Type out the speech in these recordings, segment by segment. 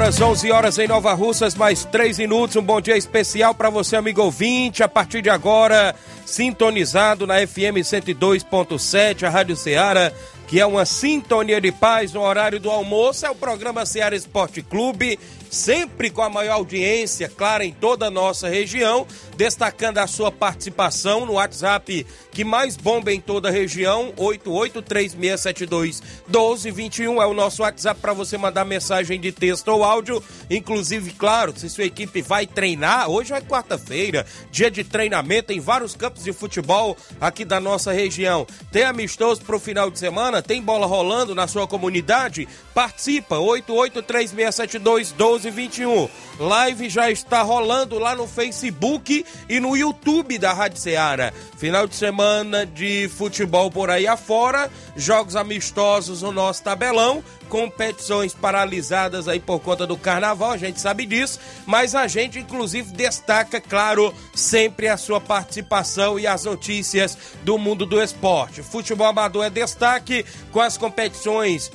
Horas, 11 horas em Nova Russas, mais 3 minutos. Um bom dia especial para você, amigo ouvinte. A partir de agora, sintonizado na FM 102.7, a Rádio Ceará, que é uma sintonia de paz no horário do almoço. É o programa Ceará Esporte Clube sempre com a maior audiência, claro, em toda a nossa região, destacando a sua participação no WhatsApp que mais bomba em toda a região, 8836721221 é o nosso WhatsApp para você mandar mensagem de texto ou áudio, inclusive, claro, se sua equipe vai treinar, hoje é quarta-feira, dia de treinamento em vários campos de futebol aqui da nossa região. Tem amistoso para o final de semana, tem bola rolando na sua comunidade? Participa, 8836721221 1221. Live já está rolando lá no Facebook e no YouTube da Rádio Ceará. Final de semana de futebol por aí afora, jogos amistosos no nosso tabelão, competições paralisadas aí por conta do carnaval, a gente sabe disso, mas a gente inclusive destaca, claro, sempre a sua participação e as notícias do mundo do esporte. Futebol amador é destaque com as competições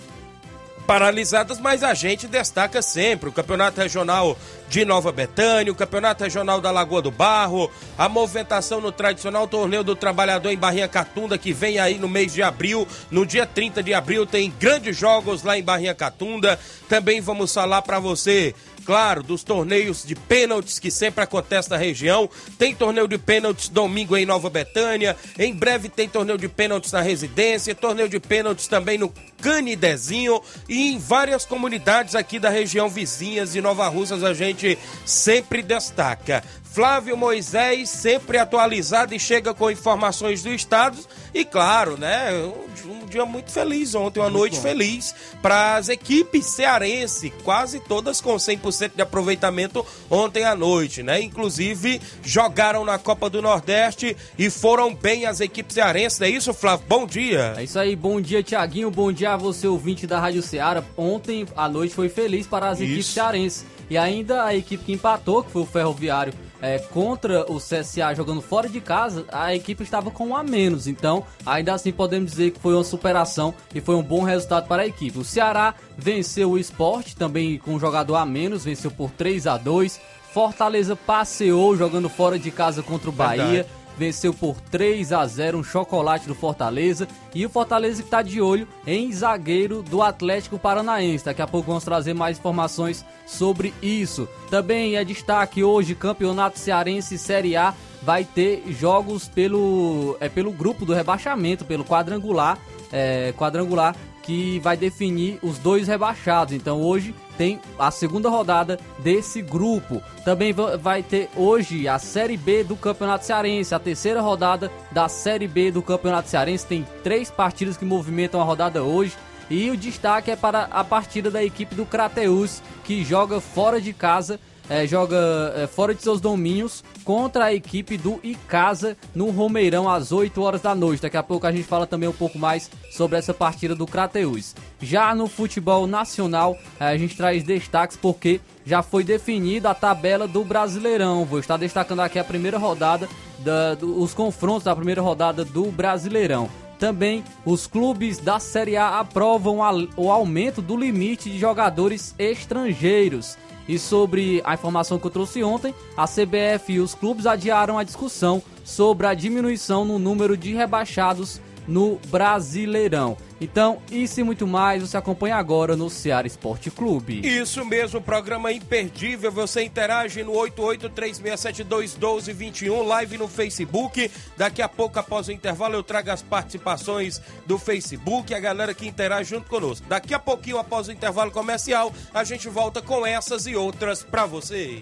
paralisadas, mas a gente destaca sempre o Campeonato Regional de Nova Betânia, o Campeonato Regional da Lagoa do Barro, a movimentação no tradicional Torneio do Trabalhador em Barrinha Catunda, que vem aí no mês de abril. No dia 30 de abril tem grandes jogos lá em Barrinha Catunda. Também vamos falar para você claro, dos torneios de pênaltis que sempre acontece na região. Tem torneio de pênaltis domingo em Nova Betânia. Em breve tem torneio de pênaltis na residência, torneio de pênaltis também no Canidezinho e em várias comunidades aqui da região vizinhas de Nova Russas a gente sempre destaca. Flávio Moisés, sempre atualizado e chega com informações do estado. E claro, né? Um, dia muito feliz ontem, uma muito noite bom. feliz para as equipes cearense, quase todas com 100% de aproveitamento ontem à noite, né? Inclusive jogaram na Copa do Nordeste e foram bem as equipes cearenses. É isso, Flávio? Bom dia. É isso aí, bom dia, Tiaguinho. Bom dia a você, ouvinte da Rádio Ceará. Ontem à noite foi feliz para as isso. equipes cearenses. E ainda a equipe que empatou, que foi o Ferroviário, é, contra o CSA jogando fora de casa, a equipe estava com um a menos. Então, ainda assim podemos dizer que foi uma superação e foi um bom resultado para a equipe. O Ceará venceu o esporte, também com um jogador a menos, venceu por 3 a 2 Fortaleza passeou jogando fora de casa contra o Bahia. Verdade venceu por 3 a 0 um chocolate do Fortaleza e o Fortaleza está de olho em zagueiro do Atlético Paranaense. Daqui a pouco vamos trazer mais informações sobre isso. Também é destaque hoje Campeonato Cearense Série A vai ter jogos pelo é pelo grupo do rebaixamento, pelo quadrangular, é, quadrangular que vai definir os dois rebaixados. Então hoje tem a segunda rodada desse grupo. Também vai ter hoje a Série B do Campeonato Cearense, a terceira rodada da Série B do Campeonato Cearense. Tem três partidas que movimentam a rodada hoje. E o destaque é para a partida da equipe do Crateus, que joga fora de casa é, joga é, fora de seus domínios contra a equipe do Icasa no Romeirão às 8 horas da noite. Daqui a pouco a gente fala também um pouco mais sobre essa partida do Crateus. Já no futebol nacional, é, a gente traz destaques porque já foi definida a tabela do Brasileirão. Vou estar destacando aqui a primeira rodada, da, do, os confrontos da primeira rodada do Brasileirão. Também os clubes da Série A aprovam a, o aumento do limite de jogadores estrangeiros. E sobre a informação que eu trouxe ontem, a CBF e os clubes adiaram a discussão sobre a diminuição no número de rebaixados no Brasileirão. Então, isso e muito mais você acompanha agora no Ceará Esporte Clube. Isso mesmo, programa imperdível. Você interage no 8836721221, live no Facebook. Daqui a pouco, após o intervalo, eu trago as participações do Facebook, a galera que interage junto conosco. Daqui a pouquinho, após o intervalo comercial, a gente volta com essas e outras para você.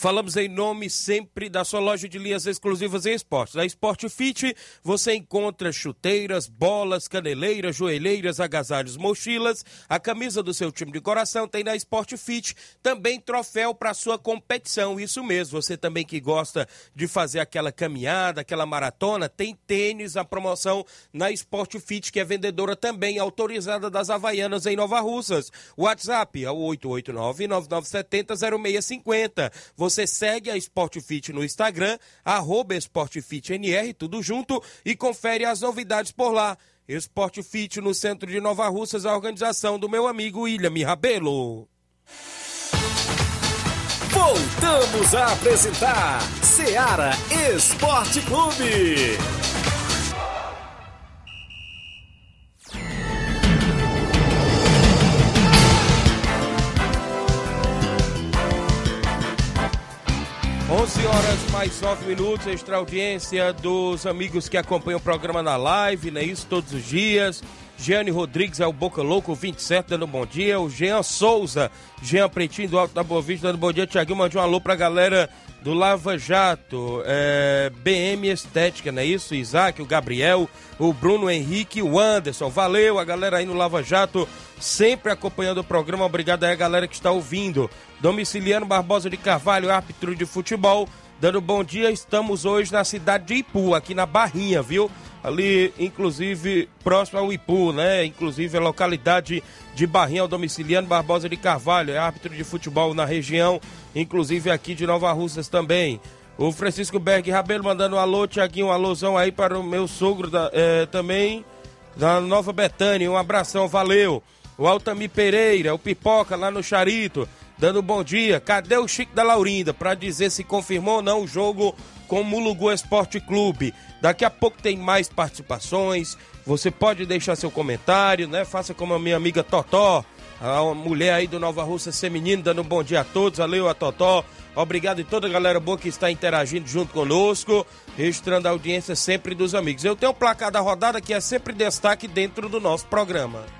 Falamos em nome sempre da sua loja de linhas exclusivas em esportes. Na Sport Fit você encontra chuteiras, bolas, caneleiras, joelheiras, agasalhos, mochilas. A camisa do seu time de coração tem na Sport Fit. Também troféu para sua competição. Isso mesmo. Você também que gosta de fazer aquela caminhada, aquela maratona, tem tênis a promoção na Sport Fit, que é vendedora também autorizada das Havaianas em Nova Russas. WhatsApp é o 889-9970-0650. Você segue a Sportfit no Instagram, arroba SportFitNR, tudo junto, e confere as novidades por lá. Sportfit no centro de Nova Russas, a organização do meu amigo William Rabelo. Voltamos a apresentar Seara Esporte Clube. Horas mais nove minutos, extra audiência dos amigos que acompanham o programa na live, né? Isso todos os dias. Giane Rodrigues é o Boca Louco 27, dando bom dia. O Jean Souza, Jean Pretinho do Alto da Boa Vista, dando bom dia. Tiaguinho mandou um alô pra galera do Lava Jato, é, BM Estética, não é isso? Isaac, o Gabriel, o Bruno Henrique, o Anderson. Valeu, a galera aí no Lava Jato, sempre acompanhando o programa. Obrigado aí a galera que está ouvindo. Domiciliano Barbosa de Carvalho, árbitro de futebol, dando bom dia. Estamos hoje na cidade de Ipu, aqui na Barrinha, viu? Ali, inclusive, próximo ao Ipu, né? Inclusive a localidade de Barrinha, o domiciliano Barbosa de Carvalho, é árbitro de futebol na região, inclusive aqui de Nova Russas também. O Francisco Berg Rabelo mandando um alô, Tiaguinho, um alôzão aí para o meu sogro da, eh, também, da Nova Betânia. Um abração, valeu. O Altamir Pereira, o Pipoca lá no Charito, dando bom dia. Cadê o Chico da Laurinda para dizer se confirmou ou não o jogo com o Mulugu Esporte Clube? Daqui a pouco tem mais participações. Você pode deixar seu comentário, né? Faça como a minha amiga Totó, a mulher aí do Nova Russa Feminino, dando um bom dia a todos. Valeu a Totó. Obrigado e toda a galera boa que está interagindo junto conosco, registrando a audiência sempre dos amigos. Eu tenho o placar da rodada que é sempre destaque dentro do nosso programa.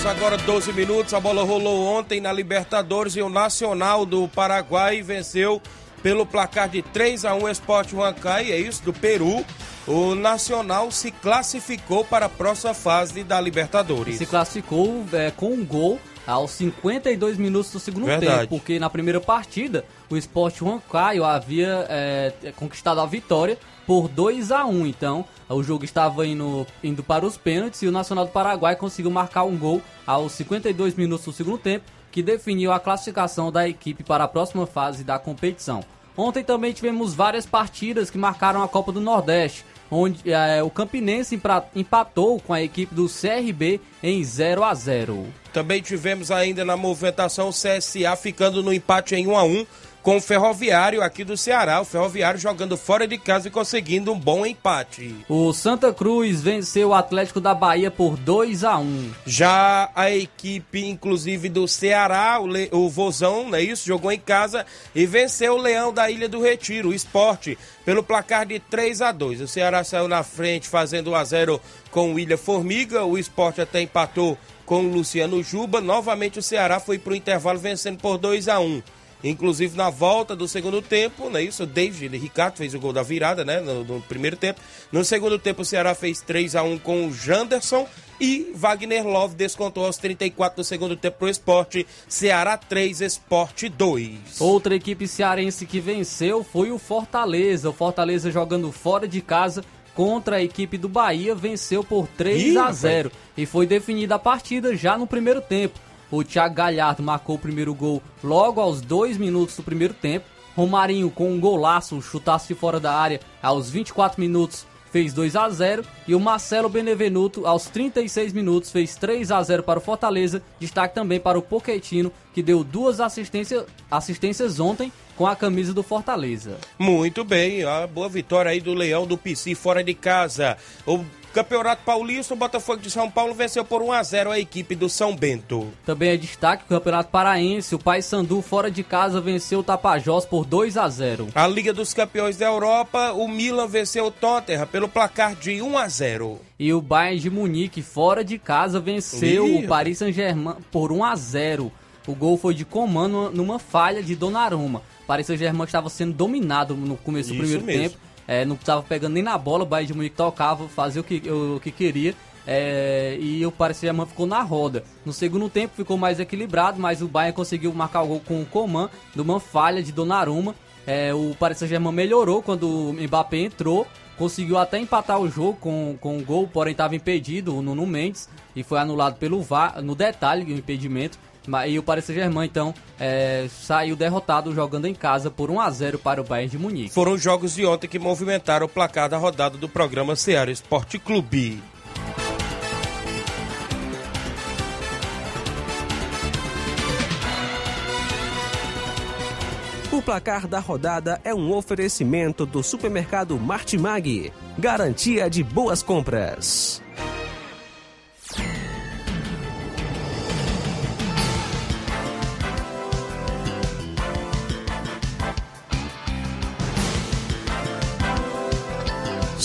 Horas, agora 12 minutos. A bola rolou ontem na Libertadores e o Nacional do Paraguai venceu pelo placar de 3 a 1 o Sport Huancaí, é isso, do Peru. O Nacional se classificou para a próxima fase da Libertadores. Se classificou é, com um gol aos 52 minutos do segundo Verdade. tempo, porque na primeira partida o Sport Huancaio havia é, conquistado a vitória por 2 a 1 Então, o jogo estava indo, indo para os pênaltis e o Nacional do Paraguai conseguiu marcar um gol aos 52 minutos do segundo tempo, que definiu a classificação da equipe para a próxima fase da competição. Ontem também tivemos várias partidas que marcaram a Copa do Nordeste, onde é, o Campinense empatou com a equipe do CRB em 0 a 0 Também tivemos ainda na movimentação o CSA ficando no empate em 1 a 1 com o Ferroviário aqui do Ceará. O Ferroviário jogando fora de casa e conseguindo um bom empate. O Santa Cruz venceu o Atlético da Bahia por 2 a 1 Já a equipe, inclusive do Ceará, o, Le... o Vozão, não é isso? Jogou em casa e venceu o Leão da Ilha do Retiro, o esporte, pelo placar de 3 a 2 O Ceará saiu na frente fazendo 1 a 0 com o Ilha Formiga. O esporte até empatou com o Luciano Juba. Novamente o Ceará foi para o intervalo vencendo por 2 a 1 Inclusive na volta do segundo tempo, não é isso? O David Ricardo fez o gol da virada, né? No, no primeiro tempo. No segundo tempo, o Ceará fez 3 a 1 com o Janderson. E Wagner Love descontou aos 34 do segundo tempo pro esporte. Ceará 3, esporte 2. Outra equipe cearense que venceu foi o Fortaleza. O Fortaleza jogando fora de casa contra a equipe do Bahia venceu por 3 Ih, a rapaz. 0 e foi definida a partida já no primeiro tempo. O Thiago Galhardo marcou o primeiro gol logo aos dois minutos do primeiro tempo. Romarinho com um golaço, um chutaço de fora da área aos 24 minutos fez 2 a 0 e o Marcelo Benevenuto aos 36 minutos fez 3 a 0 para o Fortaleza. Destaque também para o Pochettino que deu duas assistências, assistências ontem com a camisa do Fortaleza. Muito bem, a boa vitória aí do Leão do PC fora de casa. O Campeonato Paulista, o Botafogo de São Paulo venceu por 1 a 0 a equipe do São Bento. Também é destaque o Campeonato Paraense, o Paysandu fora de casa venceu o Tapajós por 2 a 0. A Liga dos Campeões da Europa, o Milan venceu o Tottenham pelo placar de 1 a 0. E o Bayern de Munique fora de casa venceu Ih, o Paris Saint-Germain por 1 a 0. O gol foi de Coman numa- falha de Donnarumma. Paris Saint-Germain estava sendo dominado no começo do Isso primeiro mesmo. tempo. É, não estava pegando nem na bola, o Bayern de Munique tocava, fazia o que, o, que queria. é, e o Paris Saint-Germain ficou na roda. No segundo tempo ficou mais equilibrado, mas o Bayern conseguiu marcar o gol com o Coman, numa falha de Donnarumma. É, o Paris Saint-Germain melhorou quando o Mbappé entrou, conseguiu até empatar o jogo com, com um gol, porém estava impedido o Nuno Mendes e foi anulado pelo VAR, no detalhe o impedimento. E o Paris Saint-Germain, então, é, saiu derrotado jogando em casa por 1 a 0 para o Bayern de Munique. Foram os jogos de ontem que movimentaram o placar da rodada do programa Ceará Esporte Clube. O placar da rodada é um oferecimento do supermercado Martimag. Garantia de boas compras.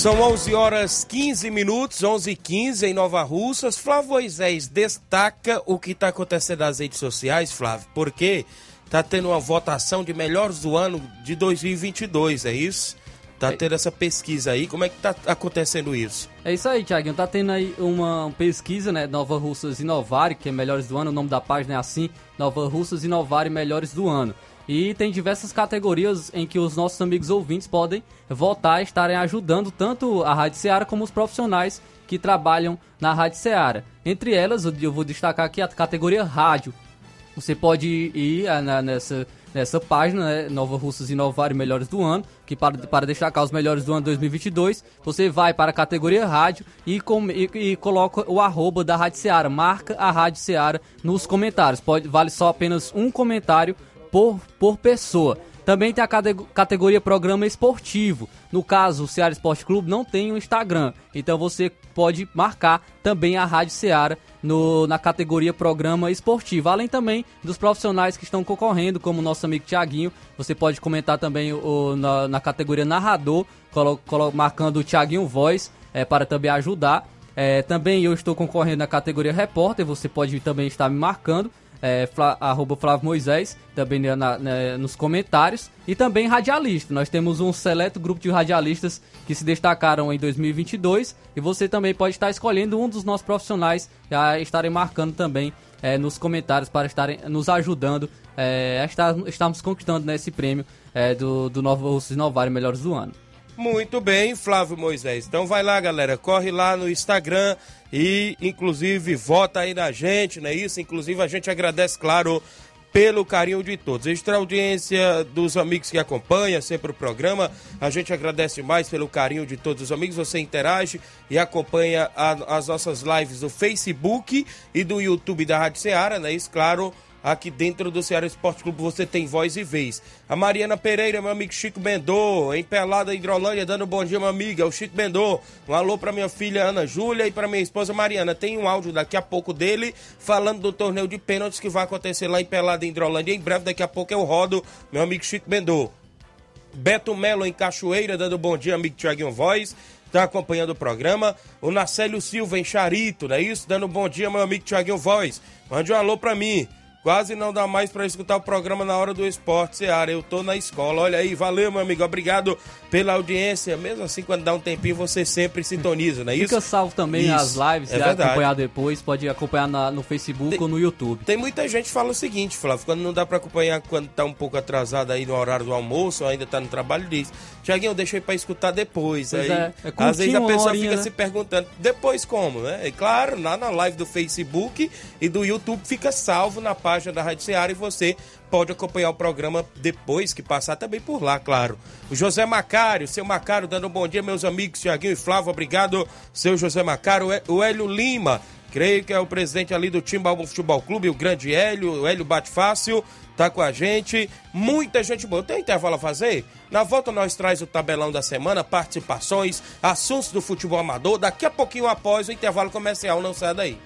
São 11 horas 15 minutos, 11 e 15 em Nova Russas. Flávio Moisés destaca o que está acontecendo nas redes sociais, Flávio, porque tá tendo uma votação de melhores do ano de 2022, é isso? Tá tendo essa pesquisa aí, como é que tá acontecendo isso? É isso aí, Thiaguinho. Tá tendo aí uma pesquisa, né? Nova Russas Inovare, que é Melhores do Ano. O nome da página é assim: Nova Russas Inovare Melhores do Ano. E tem diversas categorias em que os nossos amigos ouvintes podem votar e estarem ajudando tanto a Rádio Seara como os profissionais que trabalham na Rádio Seara. Entre elas, eu- vou destacar aqui a categoria Rádio. Você pode ir na- nessa, nessa página, né, Nova Russas Inovar e Melhores do Ano, que para, para destacar os melhores do ano 2022, você vai para a categoria rádio e, com, e, e coloca o arroba da Rádio Seara, marca a Rádio Seara nos comentários. Pode, vale só apenas um comentário por, por pessoa. Também tem a cate- categoria programa esportivo. No caso, o Ceará Esporte Clube não tem um Instagram. Então você pode marcar também a Rádio Ceará no, na categoria programa esportivo. Além também dos profissionais que estão concorrendo, como o nosso amigo Tiaguinho. Você pode comentar também o, na, na categoria narrador, colo, colo- marcando o Tiaguinho Voz, é, para também ajudar. É, também eu estou concorrendo na categoria repórter, você pode também estar me marcando. É, Fla, arroba Flávio Moisés, também na, na, nos comentários, e também radialista. Nós temos um seleto grupo de radialistas que se destacaram em 2022 e você também pode estar escolhendo um dos nossos profissionais a estarem marcando também é, nos comentários para estarem nos ajudando é, a estar, estarmos conquistando né, prêmio é, do, do Novo Inovário Melhores do Ano. Muito bem, Flávio Moisés. Então vai lá, galera, corre lá no Instagram e inclusive vota aí na gente, não é isso? Inclusive a gente agradece, claro, pelo carinho de todos. Extra audiência dos amigos que acompanham sempre o programa. A gente agradece mais pelo carinho de todos os amigos. Você interage e acompanha a, as nossas lives do Facebook e do YouTube da Rádio Ceará, não é isso? Claro aqui dentro do Ceará Esporte Clube você tem voz e vez. A Mariana Pereira, meu amigo Chico Bendô, em Pelada Hidrolândia, dando bom dia, meu amigo, é o Chico Bendô. Um alô para minha filha Ana Júlia e para minha esposa Mariana. Tem um áudio daqui a pouco dele falando do torneio de pênaltis que vai acontecer lá em Pelada Hidrolândia. Em breve, daqui a pouco eu rodo, meu amigo Chico Bendô. Beto Melo em Cachoeira, dando bom dia, amigo Tiaguinho Voz está acompanhando o programa. O Nacélio Silva em Charito, não é isso? Dando um bom dia, meu amigo Tiaguinho Voz. Mande um alô para mim. Quase não dá mais para escutar o programa na hora do esporte, Seara. Eu tô na escola. Olha aí, valeu, meu amigo. Obrigado pela audiência. Mesmo assim, quando dá um tempinho, você sempre sintoniza, não é isso? Fica salvo também isso. as lives, é verdade. acompanhar depois, pode acompanhar na, no Facebook tem, ou no YouTube. Tem muita gente que fala o seguinte, Flávio, quando não dá para acompanhar quando tá um pouco atrasado aí no horário do almoço, ou ainda tá no trabalho, diz, Tiaguinho, eu deixei para escutar depois. Pois aí, é, é às vezes a pessoa horinha, fica né? se perguntando, depois como, né? E claro, lá na live do Facebook e do YouTube fica salvo na página da Rádio Seara você pode acompanhar o programa depois que passar também por lá, claro. O José Macário, seu Macário, dando um bom dia, meus amigos Tiaguinho e Flávio, obrigado, seu José Macário. O Hélio Lima, creio que é o presidente ali do Timbalbo Futebol Clube, o grande Hélio, o Hélio Bate Fácil, tá com a gente. Muita gente boa. Tem intervalo a fazer? Na volta nós traz o tabelão da semana, participações, assuntos do futebol amador. Daqui a pouquinho após o intervalo comercial, não sai daí.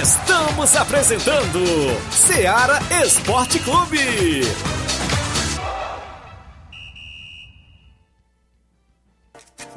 Estamos apresentando Seara Esporte Clube.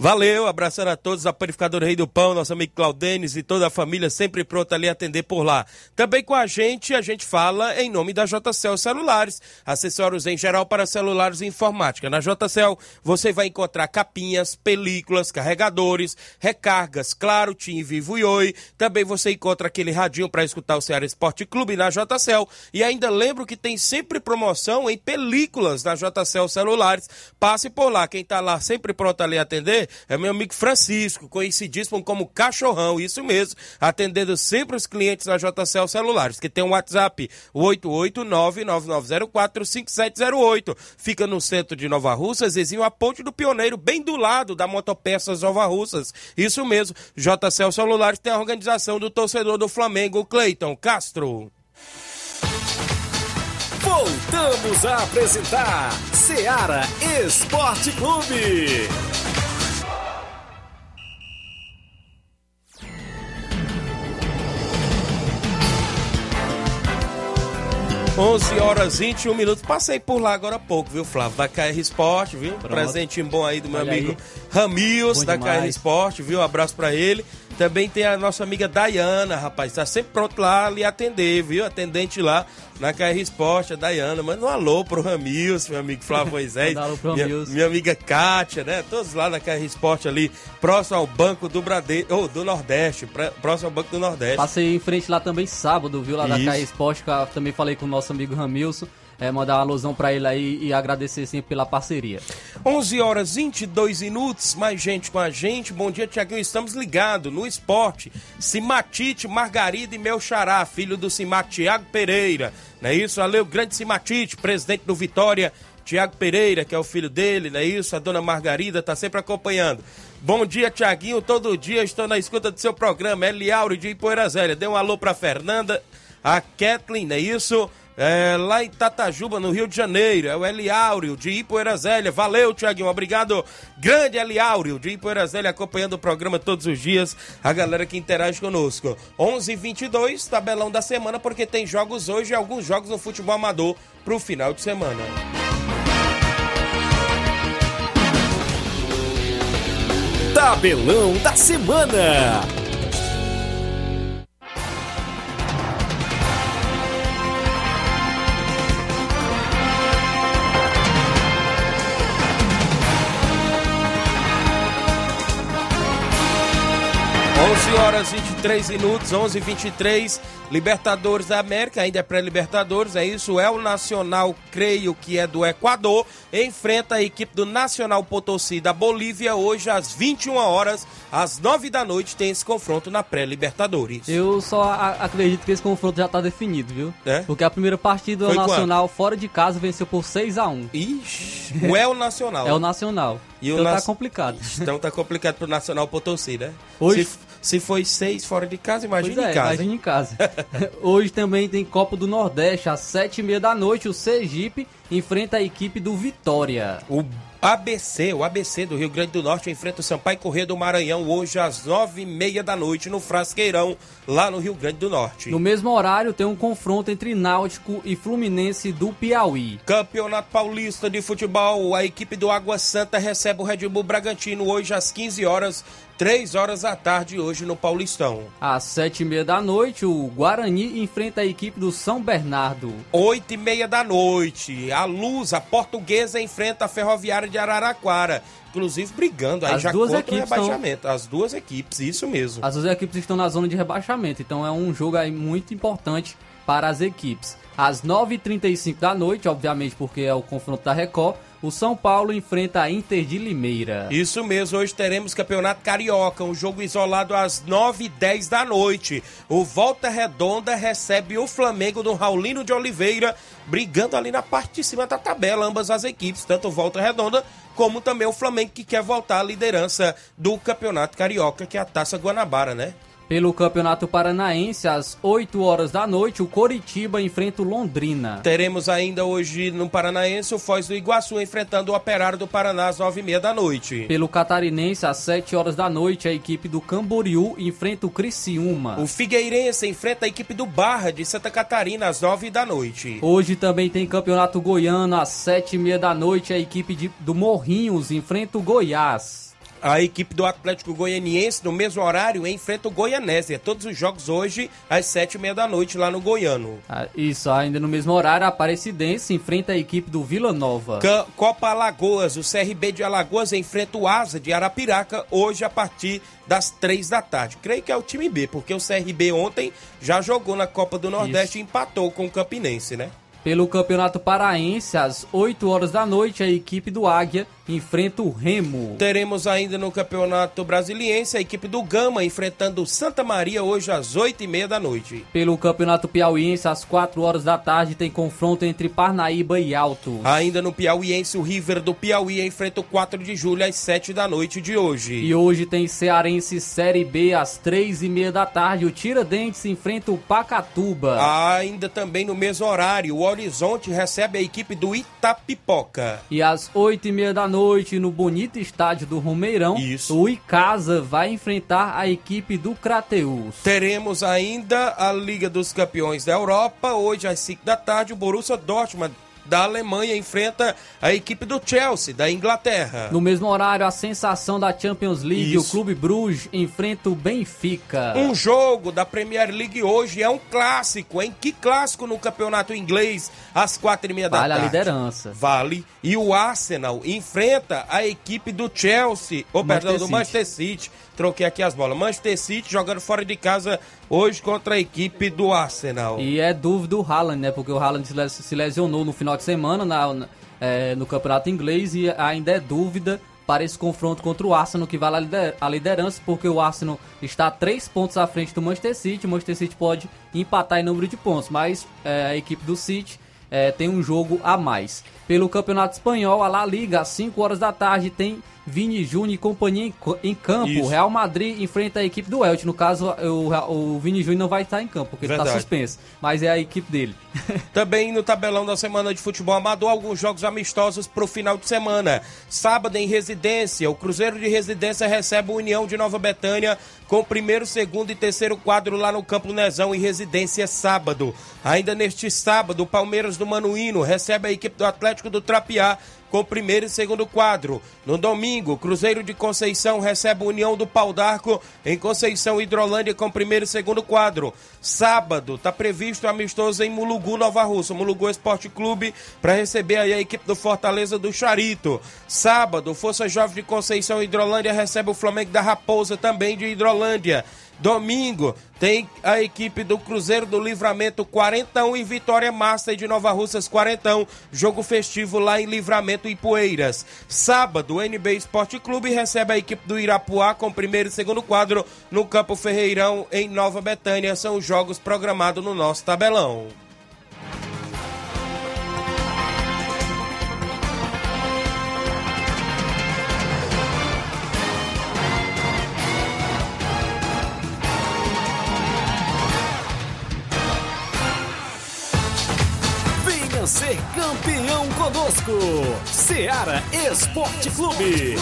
Valeu, abraçando a todos, a Panificadora Rei do Pão, nosso amigo Claudenes e toda a família sempre pronta ali atender por lá. Também com a gente, a gente fala em nome da JCL Celulares, acessórios em geral para celulares e informática. Na JCL você vai encontrar capinhas, películas, carregadores, recargas, claro, Tim Vivo e Oi. Também você encontra aquele radinho para escutar o Ceará Esporte Clube na JCL. E ainda lembro que tem sempre promoção em películas na JCL Celulares. Passe por lá, quem tá lá sempre pronto ali atender é meu amigo Francisco, conhecidíssimo como Cachorrão, isso mesmo, atendendo sempre os clientes da JCL Celulares, que tem um WhatsApp, 889-9904-5708. Fica no centro de Nova Russas, vizinho a Ponte do Pioneiro, bem do lado da Motopeças Nova Russas. Isso mesmo, JCL Celulares tem a organização do torcedor do Flamengo, Cleiton Castro. Voltamos a apresentar Seara Esporte Clube. 11 horas 21 minutos. Passei por lá agora há pouco, viu, Flávio? Da KR Sport, viu? Pronto. Presentinho bom aí do meu Olha amigo Ramils, da demais. KR Sport, viu? Um abraço para ele. Também tem a nossa amiga Dayana, rapaz, tá sempre pronto lá lhe atender, viu? Atendente lá na KR Esporte, a Dayana. Manda um alô pro Ramils, meu amigo Flávio Moisés. um alô pro minha, minha amiga Kátia, né? Todos lá na KR Esporte ali, próximo ao Banco do Brade... ou do Nordeste, próximo ao Banco do Nordeste. Passei em frente lá também sábado, viu? Lá da KR Esporte, também falei com o nosso amigo Ramilson. É, mandar uma alusão para ele aí e agradecer sempre pela parceria. 11 horas 22 minutos, mais gente com a gente. Bom dia, Tiaguinho. Estamos ligados no esporte. Simatite, Margarida e meu xará, filho do Simat, Tiago Pereira. Não é isso? Valeu, grande Simatite, presidente do Vitória. Tiago Pereira, que é o filho dele, não é isso? A dona Margarida tá sempre acompanhando. Bom dia, Tiaguinho. Todo dia estou na escuta do seu programa. Eliauro de Ipoeira Zélia. Dê um alô pra Fernanda, a Kathleen, não é isso? É, lá em Tatajuba, no Rio de Janeiro. É o Eliáureo de Ipoeira Zélia. Valeu, Tiaguinho. Obrigado. Grande Eliáureo de Ipoeira Zélia, acompanhando o programa todos os dias. A galera que interage conosco. 11 22 tabelão da semana, porque tem jogos hoje e alguns jogos no futebol amador pro final de semana. Tabelão da semana. Horas 23 minutos, 11 23 Libertadores da América, ainda é pré-Libertadores, é isso. É o Nacional, creio que é do Equador, enfrenta a equipe do Nacional Potosí da Bolívia hoje às 21 horas, às 9 da noite, tem esse confronto na pré-Libertadores. Eu só acredito que esse confronto já tá definido, viu? É? Porque a primeira partida Foi o Nacional fora de casa venceu por 6 a 1 Ixi, o é o Nacional. É o Nacional. E o então Nas- tá complicado. Então tá complicado pro Nacional Potosí, né? Hoje- Se, se foi seis fora de casa, imagina é, em casa. imagina em casa. Hoje também tem Copa do Nordeste, às sete e meia da noite, o Sergipe enfrenta a equipe do Vitória. O ABC, o ABC do Rio Grande do Norte enfrenta o Sampaio Corrêa do Maranhão hoje às nove e meia da noite no Frasqueirão, lá no Rio Grande do Norte. No mesmo horário tem um confronto entre Náutico e Fluminense do Piauí. Campeonato Paulista de Futebol, a equipe do Água Santa recebe o Red Bull Bragantino hoje às 15 horas, 3 horas da tarde hoje no Paulistão. Às sete e meia da noite, o Guarani enfrenta a equipe do São Bernardo. Oito e meia da noite, a Luz, a Portuguesa enfrenta a Ferroviária de Araraquara, inclusive brigando aí As já duas contra o equipes estão- rebaixamento. As duas equipes, isso mesmo. As duas equipes estão na zona de rebaixamento, então é um jogo aí muito importante para as equipes. Às 9h35 da noite, obviamente porque é o confronto da Record, o São Paulo enfrenta a Inter de Limeira. Isso mesmo, hoje teremos Campeonato Carioca, um jogo isolado às 9 e 10 da noite. O Volta Redonda recebe o Flamengo do Raulino de Oliveira, brigando ali na parte de cima da tabela, ambas as equipes, tanto Volta Redonda como também o Flamengo que quer voltar à liderança do Campeonato Carioca, que é a Taça Guanabara, né? Pelo Campeonato Paranaense, às 8 horas da noite, o Coritiba enfrenta o Londrina. Teremos ainda hoje no Paranaense o Foz do Iguaçu enfrentando o Operário do Paraná às 9 e meia da noite. Pelo Catarinense, às 7 horas da noite, a equipe do Camboriú enfrenta o Criciúma. O Figueirense enfrenta a equipe do Barra de Santa Catarina às 9 da noite. Hoje também tem Campeonato Goiano, às 7 e meia da noite, a equipe de- do Morrinhos enfrenta o Goiás. A equipe do Atlético Goianiense, no mesmo horário, enfrenta o Goianésia. Todos os jogos hoje, às sete e meia da noite, lá no Goiano. Ah, Isso, ainda no mesmo horário, a Aparecidense enfrenta a equipe do Vila Nova. Copa Alagoas, o CRB de Alagoas enfrenta o Asa de Arapiraca, hoje a partir das três da tarde. Creio que é o time B, porque o CRB ontem já jogou na Copa do Nordeste e empatou com o Campinense, né? Pelo Campeonato Paraense, às 8 horas da noite, a equipe do Águia enfrenta o Remo. Teremos ainda no Campeonato Brasiliense a equipe do Gama enfrentando o Santa Maria hoje às oito e meia da noite. Pelo Campeonato Piauiense, às 4 horas da tarde, tem confronto entre Parnaíba e Alto. Ainda no Piauiense, o River do Piauí enfrenta o 4 de julho às 7 da noite de hoje. E hoje tem Cearense Série B às 3 e meia da tarde. O Tiradentes enfrenta o Pacatuba. Ainda também no mesmo horário, o Horizonte recebe a equipe do Itapipoca. E às 8 e meia da noite, no bonito estádio do Romeirão, Isso. o Icasa vai enfrentar a equipe do Crateus. Teremos ainda a Liga dos Campeões da Europa. Hoje às 5 da tarde, o Borussia Dortmund da Alemanha enfrenta a equipe do Chelsea da Inglaterra. No mesmo horário, a sensação da Champions League, Isso. o Clube Bruges enfrenta o Benfica. Um jogo da Premier League hoje é um clássico, hein? Que clássico no campeonato inglês às quatro e meia da Vale a tarde. liderança. Vale. E o Arsenal enfrenta a equipe do Chelsea, ou perdão, do. Manchester City. Troquei aqui as bolas. Manchester City jogando fora de casa hoje contra a equipe do Arsenal. E é dúvida o Haaland, né? Porque o Haaland se les- se lesionou no final de semana na- na- é, no campeonato inglês e ainda é dúvida para esse confronto contra o Arsenal, que vale a lider- a liderança, porque o Arsenal está três pontos à frente do Manchester City. O Manchester City pode empatar em número de pontos, mas é, a equipe do City é, tem um jogo a mais. Pelo Campeonato Espanhol, a La Liga, às 5 horas da tarde, tem Vini Júnior e companhia em, campo. Isso. O Real Madrid enfrenta a equipe do Elche. No caso, o, o Vini Júnior não vai estar em campo, porque ele está Verdade. suspenso. Mas é a equipe dele. Também no tabelão da semana de futebol amador, alguns jogos amistosos para o final de semana. Sábado em residência, o Cruzeiro de Residência recebe o União de Nova Betânia com o primeiro, segundo e terceiro quadro lá no Campo Nezão em residência sábado. Ainda neste sábado, o Palmeiras do Manuíno recebe a equipe do Atlético do Trapiá com primeiro e segundo quadro. No domingo, Cruzeiro de Conceição recebe União do Pau d'Arco em Conceição Hidrolândia com primeiro e segundo quadro. Sábado, está previsto o amistoso em Mulugu, Nova Russa, Mulugu Esporte Clube, para receber aí a equipe do Fortaleza do Charito. Sábado, Força Jovem de Conceição Hidrolândia recebe o Flamengo da Raposa também de Hidrolândia. Domingo tem a equipe do Cruzeiro do Livramento 41 e Vitória Master de Nova Russas 40, jogo festivo lá em Livramento e Poeiras. Sábado, o NB Esporte Clube recebe a equipe do Irapuá com primeiro e segundo quadro no Campo Ferreirão em Nova Betânia. São os jogos programados no nosso tabelão. Conosco. Seara Esporte Clube.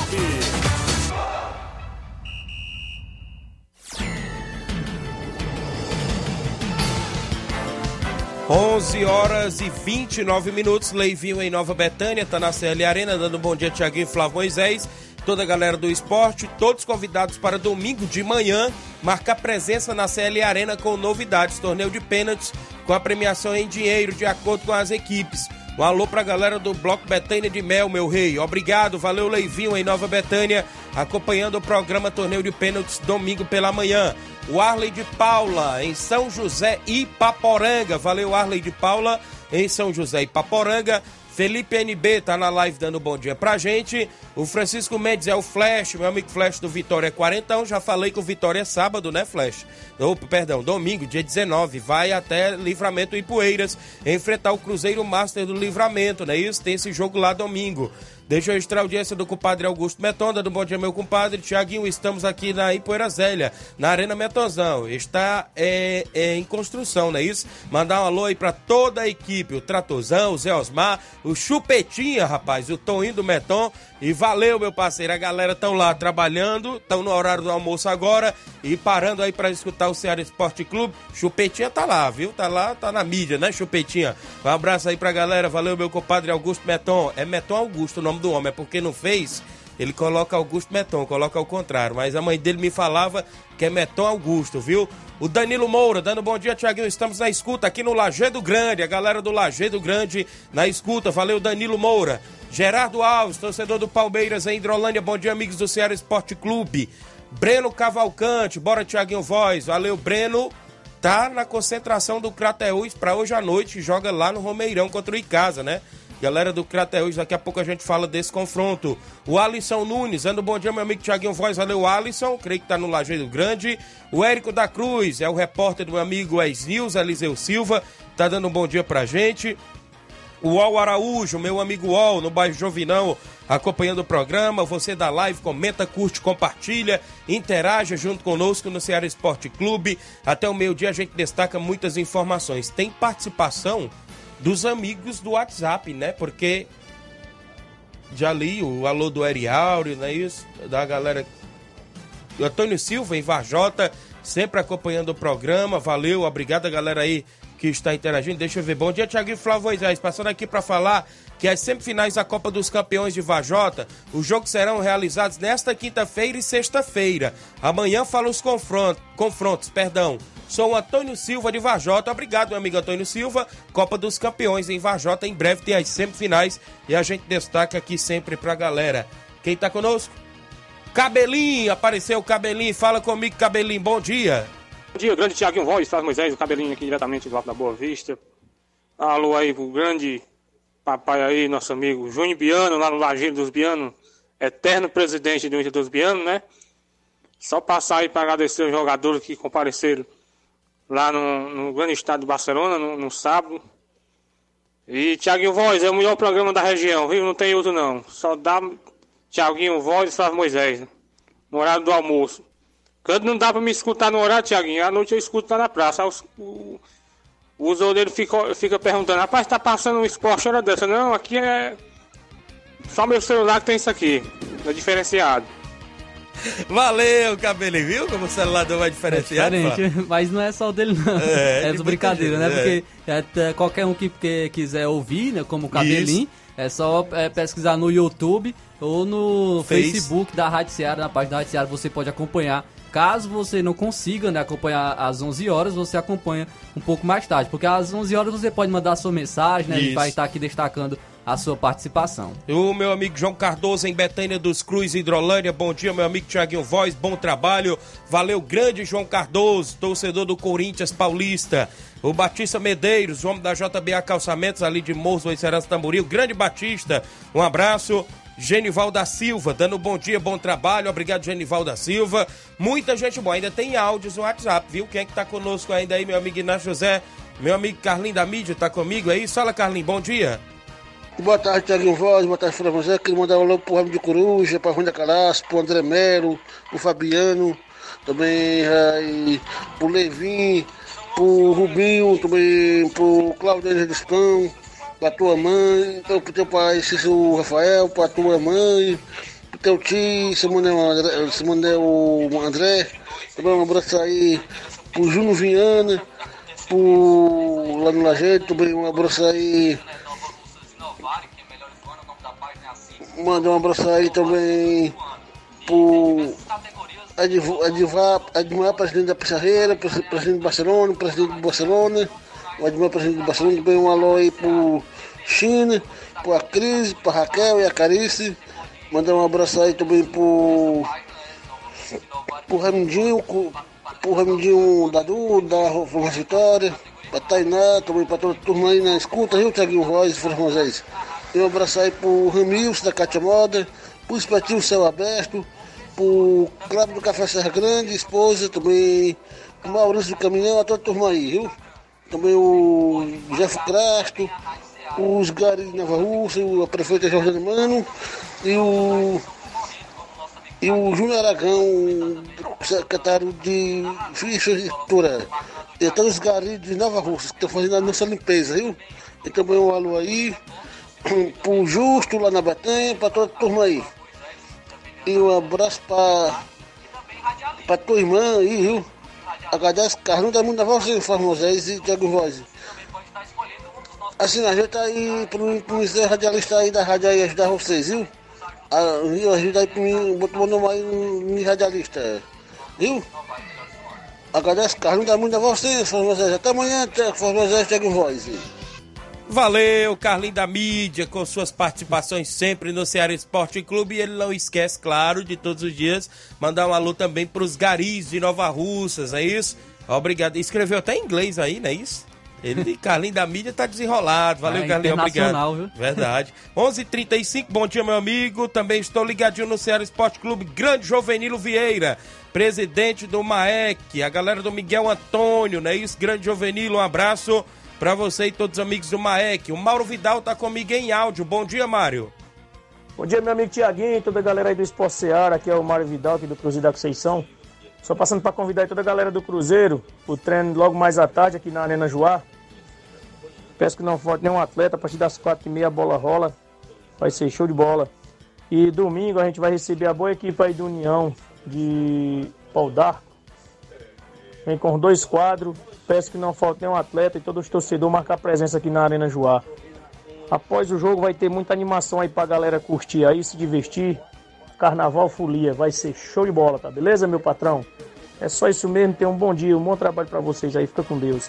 11 horas e 29 minutos, Leivinho em Nova Betânia, tá na CL Arena, dando um bom dia Tiaguinho e Flávio Moisés, toda a galera do esporte, todos convidados para domingo de manhã, marcar presença na CL Arena com novidades, torneio de pênaltis, com a premiação em dinheiro, de acordo com as equipes. Um alô pra galera do Bloco Betânia de Mel, meu rei. Obrigado, valeu Leivinho em Nova Betânia, acompanhando o programa Torneio de Pênaltis domingo pela manhã. O Arley de Paula em São José e Paporanga. Valeu, Arley de Paula em São José e Paporanga. Felipe NB tá na live dando bom dia pra gente. O Francisco Mendes é o Flash, meu amigo Flash do Vitória é 40. Já falei que o Vitória é sábado, né, Flash? Opa, perdão, domingo, dia 19. Vai até Livramento e Poeiras enfrentar o Cruzeiro Master do Livramento, né? Isso, tem esse jogo lá domingo. Deixa eu registrar a audiência do compadre Augusto Metonda, do Bom Dia Meu Compadre. Tiaguinho, estamos aqui na Ipoeira Zélia, na Arena Metonzão. Está é, é, em construção, não é isso? Mandar um alô aí pra toda a equipe, o Tratorzão, o Zé Osmar, o Chupetinha, rapaz, o Toninho do Meton. E valeu, meu parceiro, a galera estão lá trabalhando, estão no horário do almoço agora e parando aí para escutar o Ceará Esporte Clube. Chupetinha tá lá, viu? Tá lá, tá na mídia, né, Chupetinha? Um abraço aí pra galera, valeu, meu compadre Augusto Meton. É Meton Augusto o nome do homem, é porque não fez, ele coloca Augusto Meton, coloca ao contrário. Mas a mãe dele me falava que é Meton Augusto, viu? O Danilo Moura, dando bom dia, Tiaguinho. Estamos na escuta aqui no Lajeado Grande. A galera do Lajeado Grande na escuta. Valeu, Danilo Moura. Gerardo Alves, torcedor do Palmeiras em Hidrolândia. Bom dia, amigos do Ceará Esporte Clube. Breno Cavalcante, bora, Tiaguinho Voz. Valeu, Breno. Tá na concentração do Crateús para hoje à noite. Joga lá no Romeirão contra o Icasa, né? Galera do Crateús, daqui a pouco a gente fala desse confronto. O Alisson Nunes, dando bom dia, meu amigo Tiaguinho Voz. Valeu, Alisson. Creio que tá no Lajeiro Grande. O Érico da Cruz, é o repórter do meu amigo Ex-News, Eliseu Silva. Tá dando um bom dia pra gente. O Ol Araújo, meu amigo Ol, no bairro Jovinão, acompanhando o programa. Você da live, comenta, curte, compartilha, interaja junto conosco no Ceará Esporte Clube. Até o meio-dia a gente destaca muitas informações. Tem participação dos amigos do WhatsApp, né? Porque já li o alô do Eri Áureo, não é isso? Da galera. Antônio Silva, em Varjota, sempre acompanhando o programa. Valeu, obrigado a galera aí que está interagindo. Deixa eu ver. Bom dia, Thiago e Flávio Moisés. Passando aqui para falar que as semifinais da Copa dos Campeões de Vajota, os jogos serão realizados nesta quinta-feira e sexta-feira. Amanhã fala os confrontos, confrontos, perdão. Sou Antônio Silva de Vajota. Obrigado, meu amigo Antônio Silva. Copa dos Campeões em Vajota. Em breve tem as semifinais e a gente destaca aqui sempre pra galera. Quem tá conosco? Cabelinho, apareceu o Cabelinho. Fala comigo, Cabelinho. Bom dia. Bom dia, grande Tiaguinho Voz, faz Moisés, o cabelinho aqui diretamente do Alto da Boa Vista. Alô aí pro grande papai aí, nosso amigo Júnior Biano, lá no Lajeiro dos Bianos, eterno presidente do Inter dos Bianos, né? Só passar aí para agradecer os jogadores que compareceram lá no, no grande estado de Barcelona, no, no sábado. E Tiaguinho Voz é o melhor programa da região, viu? Não tem outro não. Só dá Tiaguinho Voz e Flávio Moisés, né? no horário do almoço. Quando não dá para me escutar no horário, Tiaguinho, à noite eu escuto lá na praça. Os, o, o usuário fica, fica perguntando, rapaz, tá passando um esporte hora dessa? Não, aqui é só meu celular que tem isso aqui, é diferenciado. Valeu, cabelinho, viu? Como o celular deu uma diferenciada. É diferente, mas não é só o dele, não. É, é brincadeira, né? Porque é, qualquer um que, que, quiser ouvir, né? Como o cabelinho, Isso. é só é, pesquisar no YouTube ou no Face. Facebook da Rádio Seara, na página da Rádio Seara, você pode acompanhar. Caso você não consiga né, acompanhar às 11 horas, você acompanha um pouco mais tarde. Porque às 11 horas você pode mandar sua mensagem, né? Ele vai estar aqui destacando a sua participação. O meu amigo João Cardoso em Betânia dos Cruz, Hidrolândia. Bom dia, meu amigo Tiaguinho Voz. Bom trabalho. Valeu, grande João Cardoso, torcedor do Corinthians Paulista. O Batista Medeiros, homem da JBA Calçamentos, ali de Morros, Serança Tamboril. Grande Batista, um abraço. Genival da Silva, dando bom dia, bom trabalho. Obrigado, Genival da Silva. Muita gente boa. Ainda tem áudios no WhatsApp, viu? Quem é que tá conosco ainda aí, meu amigo Inácio José? Meu amigo Carlinho da Mídia tá comigo aí? Fala, Carlinho, bom dia. Boa tarde, Tiaguinho Voz, boa tarde, Fran José. Queria mandar um alô pro Ramo de Coruja, pra Rui Calaço, pro André Melo, pro Fabiano, também aí, pro Levin, pro Rubinho, também pro Claudio Pão, pra tua mãe, então, pro teu pai Cícero Rafael, pra tua mãe, pro teu tio, Simonel André, Simonel André, também um abraço aí pro Júnior Viana, pro lá no Lajeito, também um abraço aí. Mandar um abraço aí também pro Adivar, Admar, presidente da Pissarreira, presidente do Barcelona, presidente do Barcelona, o Admar, presidente do Barcelona, também um alô aí pro China, pro Cris, pra Raquel e a Carice. Mandar um abraço aí também pro, pro Ramindinho, pro Ramindinho Dadu, da Forma Vitória, pra Tainá, também pra toda a turma aí na escuta, viu, Tiaguinho Voz e Formoséis. Um abraço aí pro Ramilson da Cátia Moda, pro Espetinho Céu Aberto, pro Cláudio do Café Serra Grande, esposa, também o Maurício do Caminhão, a toda a turma aí, viu? Também o Jeff Crasto, os Garis de Nova Rússia, a prefeita Jorge Mano e o e o Júnior Aragão, secretário de Infraestrutura. E todos os garis de Nova Rússia que estão fazendo a nossa limpeza, viu? E também um alô aí pro Justo lá na Batanha, pra toda a turma aí. E um abraço pra, pra tua irmã aí, viu? Agradece Carlos da Mundo da Voz, Formosés e Tiago Voz. Assim, a gente tá aí pro, pro Zé Radialista aí da rádio aí ajudar vocês, viu? A, viu? Ajuda aí pro mim, botou meu nome aí no radialista, viu? Agradece Carlos da Mundo da Voz, Formosés. Até amanhã, Formosés, Tiago Voz. Valeu, Carlinho da Mídia, com suas participações sempre no Ceará Esporte Clube. E ele não esquece, claro, de todos os dias, mandar um alô também para os garis de Nova Russas, é isso? Obrigado. Escreveu até em inglês aí, não é isso? Ele, Carlinho da Mídia, tá desenrolado. Valeu, é, Carlinho, obrigado. Viu? Verdade. 11:35 h 35 bom dia, meu amigo. Também estou ligadinho no Ceará Esporte Clube, grande Jovenilo Vieira, presidente do MAEC, a galera do Miguel Antônio, não é isso? Grande Jovenilo, um abraço para você e todos os amigos do Maek. O Mauro Vidal tá comigo em áudio. Bom dia, Mário. Bom dia, meu amigo Tiaguinho, toda a galera aí do Esporte Seara. Aqui é o Mário Vidal, aqui do Cruzeiro da Conceição. Só passando para convidar aí toda a galera do Cruzeiro, o treino logo mais à tarde aqui na Arena Joá. Peço que não falte nenhum atleta, a partir das quatro e meia a bola rola. Vai ser show de bola. E domingo a gente vai receber a boa equipe aí do União de Pau d'Arco. Vem com dois quadros, Peço que não falte nenhum atleta e todos os torcedores marcar presença aqui na Arena Joá. Após o jogo vai ter muita animação aí pra galera curtir aí, se divertir. Carnaval Folia, vai ser show de bola, tá beleza, meu patrão? É só isso mesmo, tenham um bom dia, um bom trabalho para vocês aí, fica com Deus.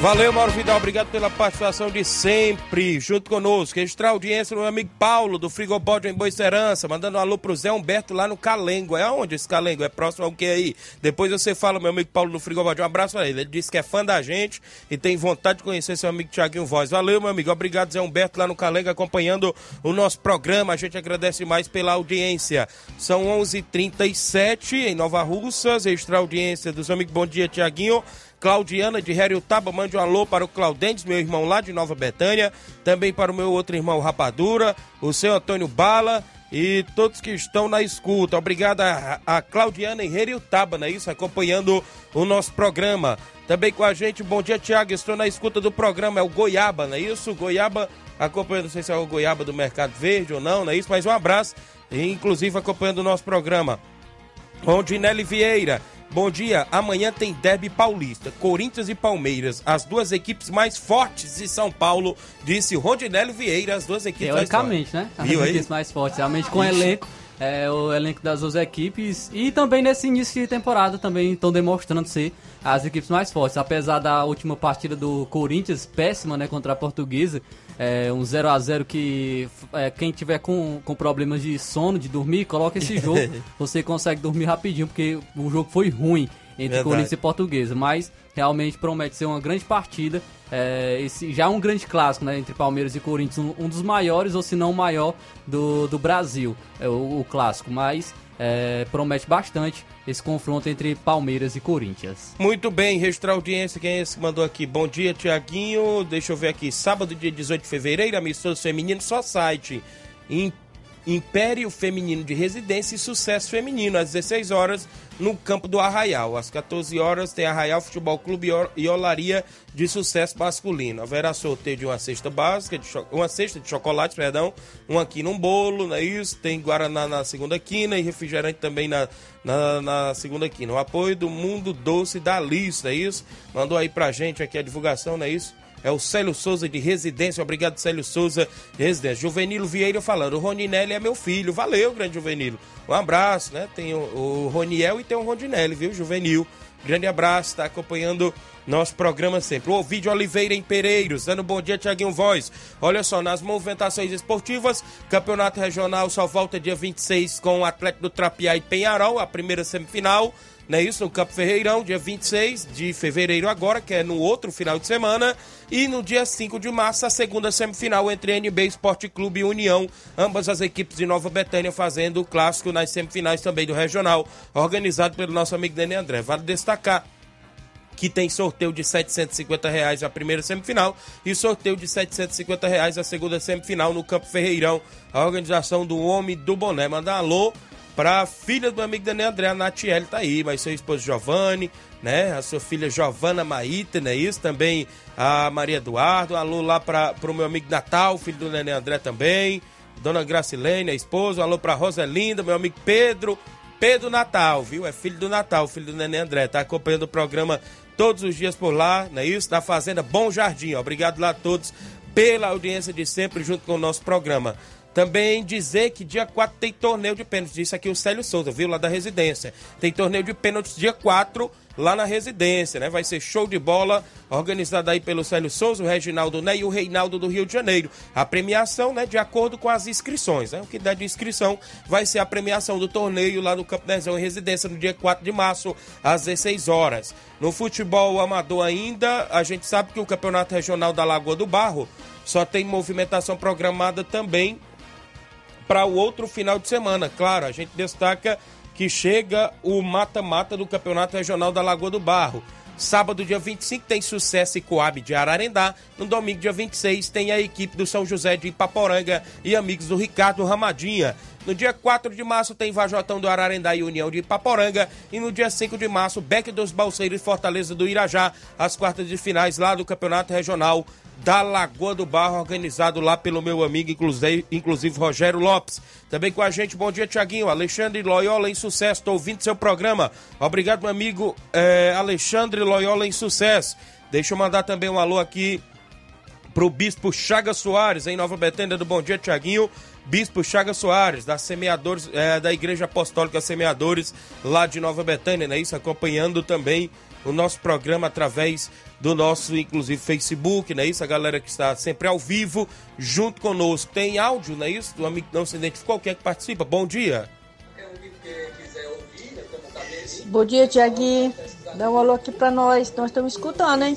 Valeu, Mauro Vidal, obrigado pela participação de sempre, junto conosco. Registrar a audiência do meu amigo Paulo, do Frigobode em Boicerança, mandando um alô pro Zé Humberto lá no Calengo. É onde esse Calengo? É próximo ao que aí? Depois você fala, meu amigo Paulo do Frigobode. Um abraço pra ele. Ele disse que é fã da gente e tem vontade de conhecer seu amigo Tiaguinho Voz. Valeu, meu amigo. Obrigado, Zé Humberto, lá no Calengo, acompanhando o nosso programa. A gente agradece mais pela audiência. São 11:37 h 37 em Nova Russas. Registrar a audiência dos amigos. Bom dia, Tiaguinho. Claudiana de Heriotaba, mande um alô para o Claudentes, meu irmão lá de Nova Betânia, também para o meu outro irmão Rapadura, o seu Antônio Bala e todos que estão na escuta. Obrigado a, a Claudiana em Heriotaba, não é isso? Acompanhando o nosso programa. Também com a gente, bom dia, Tiago, estou na escuta do programa, é o Goiaba, não é isso? Goiaba acompanhando, não sei se é o Goiaba do Mercado Verde ou não, não é isso? Mas um abraço, inclusive acompanhando o nosso programa. Rondinelli Vieira, Bom dia, amanhã tem Derby Paulista, Corinthians e Palmeiras, as duas equipes mais fortes de São Paulo, disse Rondinelli Vieira, as duas equipes Teoricamente, né? As Viu equipes aí? mais fortes, realmente com o elenco, é, o elenco das duas equipes e também nesse início de temporada também estão demonstrando ser as equipes mais fortes, apesar da última partida do Corinthians péssima, né, contra a Portuguesa, é, um 0 a 0 que é, quem tiver com, com problemas de sono, de dormir, coloca esse jogo, você consegue dormir rapidinho, porque o jogo foi ruim entre. Corinthians e Portuguesa, mas realmente promete ser uma grande partida. É, esse já é um grande clássico né, entre Palmeiras e Corinthians, um, um dos maiores, ou se não o maior do, do Brasil, é o, o clássico, mas é, promete bastante esse confronto entre Palmeiras e Corinthians. Muito bem, registrar a audiência, quem é esse que mandou aqui? Bom dia, Tiaguinho. Deixa eu ver aqui, sábado, dia 18 de fevereiro, amistoso feminino, só site. Em Império Feminino de Residência e Sucesso Feminino, às 16 horas, no campo do Arraial. Às 14 horas tem Arraial Futebol Clube e Olaria de Sucesso Masculino. Haverá sorteio de uma cesta básica, de uma cesta de chocolate, perdão, um aqui num bolo, não é isso? Tem Guaraná na segunda quina e refrigerante também na, na, na segunda quina. O apoio do Mundo Doce da Lista, é isso? Mandou aí pra gente aqui a divulgação, não é isso? É o Célio Souza de Residência. Obrigado, Célio Souza de Residência. Juvenilo Vieira falando. O Roninelli é meu filho. Valeu, grande Juvenilo. Um abraço, né? Tem o, o Roniel e tem o Rondinelli, viu, Juvenil? Grande abraço, está acompanhando nosso programa sempre. O Ovidio Oliveira em Pereiros, dando bom dia, Tiaguinho Voz. Olha só, nas movimentações esportivas, Campeonato Regional só volta dia 26 com o Atlético do Trapiá e Penharol, a primeira semifinal não é isso? No Campo Ferreirão, dia 26 de fevereiro agora, que é no outro final de semana. E no dia 5 de março, a segunda semifinal entre NB Esporte Clube e União. Ambas as equipes de Nova Betânia fazendo o clássico nas semifinais também do Regional, organizado pelo nosso amigo Dani André. Vale destacar que tem sorteio de 750 reais a primeira semifinal e sorteio de 750 reais a segunda semifinal no Campo Ferreirão. A organização do Homem do Boné. Manda alô Pra filha do meu amigo Daniel André, a Natiele tá aí, mas seu esposo Giovanni, né? A sua filha Giovana Maíta, né? Isso também a Maria Eduardo, um alô lá para pro meu amigo Natal, filho do Daniel André também. Dona Gracilene, a esposa, um alô pra Roselinda, meu amigo Pedro, Pedro Natal, viu? É filho do Natal, filho do Nenê André. Tá acompanhando o programa todos os dias por lá, não é isso? Da Fazenda Bom Jardim. Obrigado lá a todos pela audiência de sempre junto com o nosso programa. Também dizer que dia 4 tem torneio de pênaltis. Isso aqui o Célio Souza, viu? Lá da residência. Tem torneio de pênaltis dia 4 lá na residência, né? Vai ser show de bola, organizado aí pelo Célio Souza, o Reginaldo Né e o Reinaldo do Rio de Janeiro. A premiação, né, de acordo com as inscrições, né? O que der de inscrição vai ser a premiação do torneio lá no Campo Dezão em residência no dia 4 de março, às 16 horas. No futebol amador ainda, a gente sabe que o Campeonato Regional da Lagoa do Barro só tem movimentação programada também para o outro final de semana. Claro, a gente destaca que chega o mata-mata do Campeonato Regional da Lagoa do Barro. Sábado, dia 25, tem Sucesso e Coab de Ararendá. No domingo, dia 26, tem a equipe do São José de Ipaporanga e amigos do Ricardo Ramadinha. No dia 4 de março, tem Vajotão do Ararendá e União de Ipaporanga. E no dia 5 de março, Beck dos Balseiros e Fortaleza do Irajá, as quartas de finais lá do Campeonato Regional da Lagoa do Barro, organizado lá pelo meu amigo, inclusive, Rogério Lopes. Também com a gente, bom dia, Tiaguinho. Alexandre Loyola em sucesso, estou ouvindo seu programa. Obrigado, meu amigo é, Alexandre Loyola em sucesso. Deixa eu mandar também um alô aqui pro Bispo Chaga Soares, em Nova Betânia do Bom Dia, Tiaguinho. Bispo Chaga Soares, da Semeadores, é, da Igreja Apostólica Semeadores, lá de Nova Betânia, né? Isso, acompanhando também o nosso programa através do nosso, inclusive, Facebook, não é isso? A galera que está sempre ao vivo, junto conosco. Tem áudio, não é isso? Do amigo que não se identificou, quem é que participa? Bom dia. Bom dia, Tiaguinho. Dá um alô aqui pra nós. Nós estamos escutando, hein?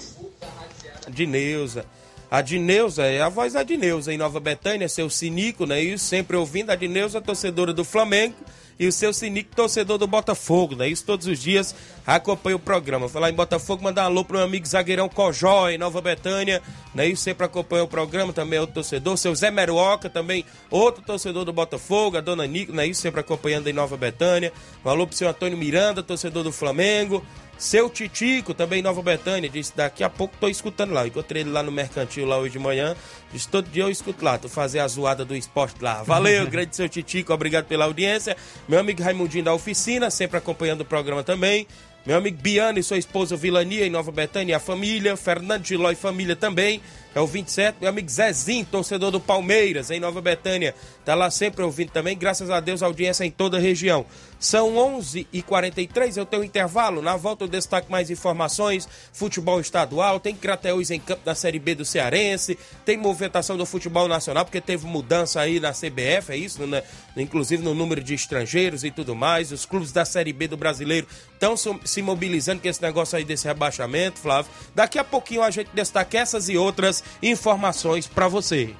Dineuza. A Dineuza é a voz da Dineuza em Nova Betânia, seu Sinico, né? E sempre ouvindo a Dineuza, torcedora do Flamengo, e o seu Sinico, torcedor do Botafogo, né? Isso todos os dias acompanha o programa. Falar em Botafogo, mandar um alô pro meu amigo zagueirão Cojó em Nova Betânia, né? Isso sempre acompanha o programa, também é outro torcedor. Seu Zé Meruoca, também outro torcedor do Botafogo, a dona Nico, né? Isso sempre acompanhando em Nova Betânia. Um alô pro seu Antônio Miranda, torcedor do Flamengo. Seu Titico, também em Nova Betânia, disse: daqui a pouco tô escutando lá. Encontrei ele lá no Mercantil lá hoje de manhã. Disse: todo dia eu escuto lá, tô fazer a zoada do esporte lá. Valeu, grande seu Titico, obrigado pela audiência. Meu amigo Raimundinho da oficina, sempre acompanhando o programa também. Meu amigo Biano e sua esposa Vilania em Nova Betânia, a família. Fernando Giló e família também. É o 27. Meu amigo Zezinho, torcedor do Palmeiras, em Nova Betânia. Tá lá sempre ouvindo também. Graças a Deus, audiência em toda a região. São 11h43, eu tenho um intervalo. Na volta eu destaco mais informações. Futebol estadual, tem Crateús em campo da Série B do Cearense. Tem movimentação do futebol nacional, porque teve mudança aí na CBF, é isso? Né? Inclusive no número de estrangeiros e tudo mais. Os clubes da Série B do brasileiro estão se mobilizando com esse negócio aí desse rebaixamento, Flávio. Daqui a pouquinho a gente destaca essas e outras informações para você.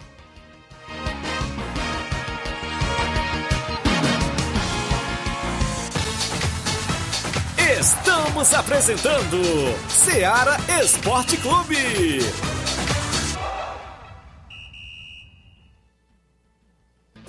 Estamos apresentando Seara Esporte Clube.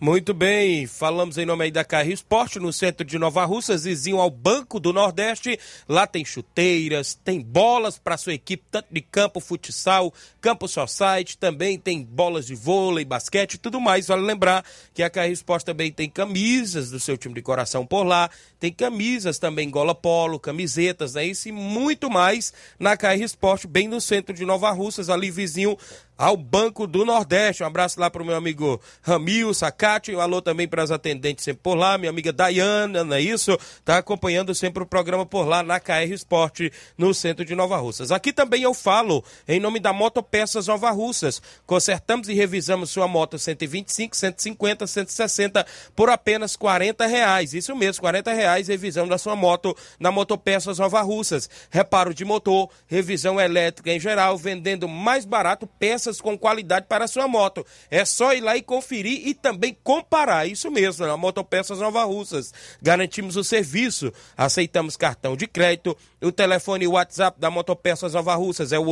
Muito bem, falamos em nome aí da Carri Esporte, no centro de Nova Russas, vizinho ao Banco do Nordeste. Lá tem chuteiras, tem bolas para sua equipe, tanto de campo, futsal, campo society, também tem bolas de vôlei, basquete e tudo mais. Vale lembrar que a Carri Esporte também tem camisas do seu time de coração por lá, tem camisas também, gola polo, camisetas, né? Isso e muito mais na Carri Esporte, bem no centro de Nova Russas, ali vizinho ao Banco do Nordeste. Um abraço lá para o meu amigo Ramil, Sacate, um alô também para as atendentes sempre por lá, minha amiga Dayana, não é isso? Tá acompanhando sempre o programa por lá na KR Esporte, no centro de Nova Russas. Aqui também eu falo em nome da Motopeças Nova Russas. Consertamos e revisamos sua moto 125, 150, 160 por apenas 40 reais. Isso mesmo, 40 reais revisão da sua moto na Motopeças Nova Russas. Reparo de motor, revisão elétrica em geral, vendendo mais barato peças peças com qualidade para a sua moto. É só ir lá e conferir e também comparar. Isso mesmo, na Motopeças Nova Russas. Garantimos o serviço, aceitamos cartão de crédito. O telefone e WhatsApp da Motopeças Nova Russas é o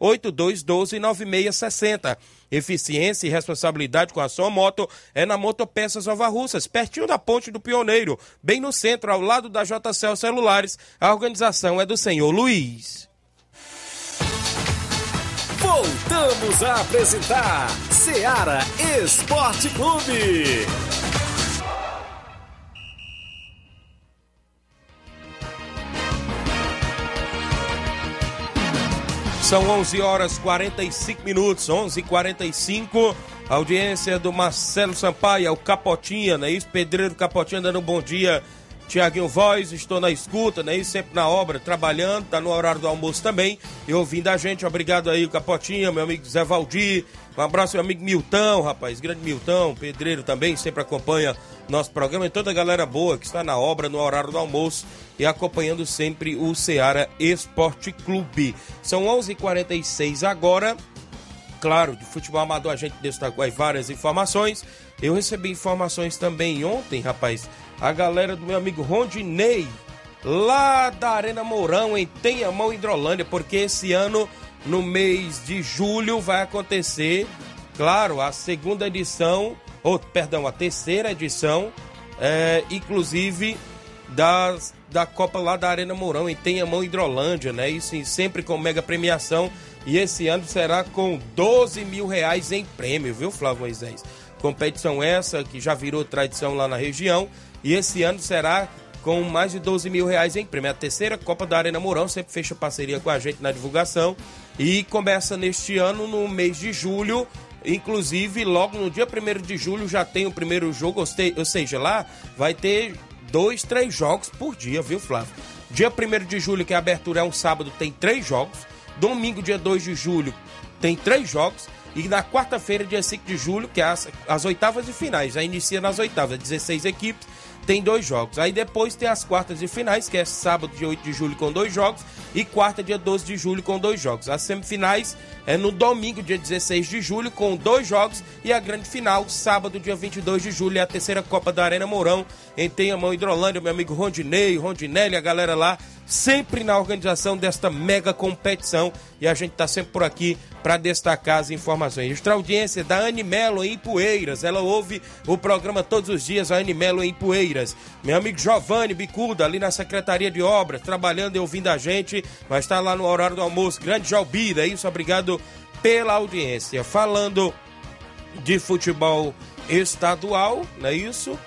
889-8212-9660. Eficiência e responsabilidade com a sua moto é na Motopeças Nova Russas, pertinho da Ponte do Pioneiro, bem no centro, ao lado da JCL Celulares. A organização é do senhor Luiz. Voltamos a apresentar Seara Esporte Clube. São 11 horas 45 minutos, 11:45. Audiência do Marcelo Sampaio, é o Capotinha, né? Isso, Pedreiro Capotinha dando um bom dia Tiaguinho Voz, estou na escuta, né? E sempre na obra, trabalhando, tá no horário do almoço também. E ouvindo a gente, obrigado aí, o Capotinha, meu amigo Zé Valdir. Um abraço, meu amigo Milton, rapaz, grande Milton, pedreiro também, sempre acompanha nosso programa. E toda a galera boa que está na obra, no horário do almoço e acompanhando sempre o Ceará Esporte Clube. São 11:46 h 46 agora. Claro, de futebol amador a gente destacou aí várias informações. Eu recebi informações também ontem, rapaz, a galera do meu amigo Rondinei, lá da Arena Mourão, em Tenhamão, Hidrolândia, porque esse ano, no mês de julho, vai acontecer, claro, a segunda edição, ou perdão, a terceira edição, é, inclusive das da Copa lá da Arena Mourão, em Tenhamão, Hidrolândia, né? Isso em- sempre com mega premiação. E esse ano será com 12 mil reais em prêmio, viu, Flávio Moisés? Competição essa que já virou tradição lá na região. E esse ano será com mais de 12 mil reais em prêmio. É a terceira Copa da Arena Mourão, sempre fecha parceria com a gente na divulgação. E começa neste ano, no mês de julho. Inclusive, logo no dia 1 de julho já tem o primeiro jogo, ou se- ou seja, lá vai ter dois, três jogos por dia, viu, Flávio? Dia 1 de julho, que a abertura é um sábado, tem três jogos. Domingo, dia 2 de julho, tem três jogos. E na quarta-feira, dia 5 de julho, que é as, as oitavas de finais, já inicia nas oitavas, 16 equipes, tem dois jogos. Aí depois tem as quartas de finais, que é sábado, dia 8 de julho, com dois jogos, e quarta, dia 12 de julho, com dois jogos. As semifinais é no domingo, dia 16 de julho, com dois jogos, e a grande final, sábado, dia 22 de julho, é a terceira Copa da Arena Mourão, em Tenhamão, Hidrolândia, meu amigo Rondinei, Rondinelli, a galera lá, sempre na organização desta mega competição, e a gente tá sempre por aqui para destacar as informações. Extra audiência da Animelo em Poeiras. Ela ouve o programa todos os dias, a Animelo em Poeiras. Meu amigo Giovanni Bicuda, ali na Secretaria de Obras, trabalhando e ouvindo a gente, vai estar lá no horário do almoço. Grande Jalbida, é isso, obrigado pela audiência. Falando de futebol estadual, não é isso?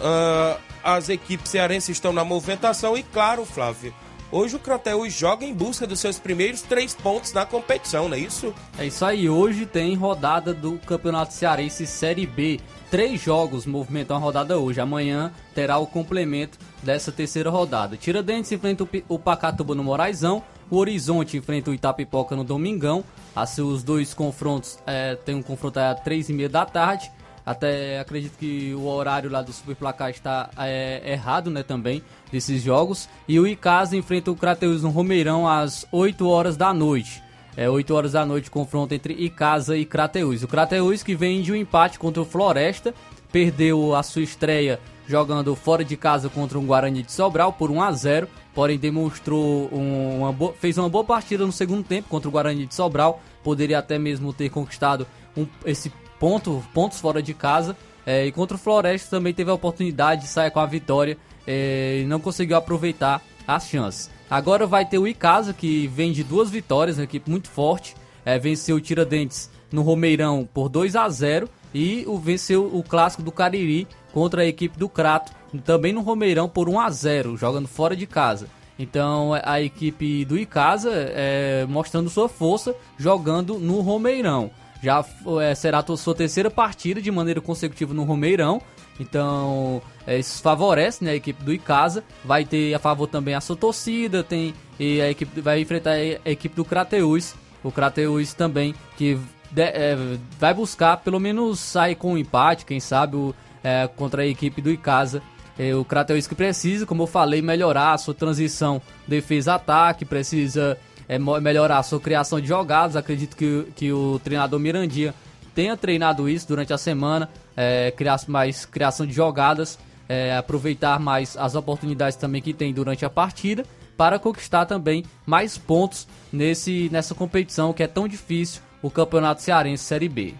Ah, as equipes cearenses estão na movimentação e, claro, Flávio, hoje o Crateus joga em busca dos seus primeiros três pontos na competição, não é isso? É isso aí, hoje tem rodada do Campeonato Cearense Série B. Três jogos movimentam a rodada hoje. Amanhã terá o complemento dessa terceira rodada. Tiradentes enfrenta o Pacatuba no Moraizão. O Horizonte enfrenta o Itapipoca no Domingão. Assim, os dois confrontos é, tem um confronto às três e meia da tarde. Até acredito que o horário lá do Superplacar está é, errado, né, também, desses jogos. E o Icasa enfrenta o Crateus no Romeirão às 8 horas da noite. É 8 horas da noite, confronto entre Icasa e Crateus. O Crateus que vem de um empate contra o Floresta, perdeu a sua estreia jogando fora de casa contra um Guarani de Sobral por 1 a 0 porém demonstrou um- uma boa, fez uma boa partida no segundo tempo contra o Guarani de Sobral, poderia até mesmo ter conquistado um- esse ponto, pontos fora de casa, é, e contra o Floresta também teve a oportunidade de sair com a vitória é, e não conseguiu aproveitar as chances. Agora vai ter o Icasa, que vem de duas vitórias, uma equipe muito forte, é, venceu o Tiradentes no Romeirão por 2 a 0 e o venceu o clássico do Cariri contra a equipe do Crato, também no Romeirão por 1 a 0 jogando fora de casa. Então a equipe do Icasa é, mostrando sua força jogando no Romeirão. Já é, será a sua terceira partida de maneira consecutiva no Romeirão. Então é, isso favorece né, a equipe do Icasa. Vai ter a favor também a sua torcida. Tem, e a equipe vai enfrentar a equipe do Crateus. O Crateus também que de- é, vai buscar pelo menos sair com um empate, quem sabe, o, é, contra a equipe do Icasa. É, o Crateus que precisa, como eu falei, melhorar a sua transição defesa-ataque, precisa é, melhorar a sua criação de jogadas. Acredito que, que o treinador Mirandia tenha treinado isso durante a semana, é, criar mais criação de jogadas, é, aproveitar mais as oportunidades também que tem durante a partida para conquistar também mais pontos nesse, nessa competição que é tão difícil, o Campeonato Cearense Série B.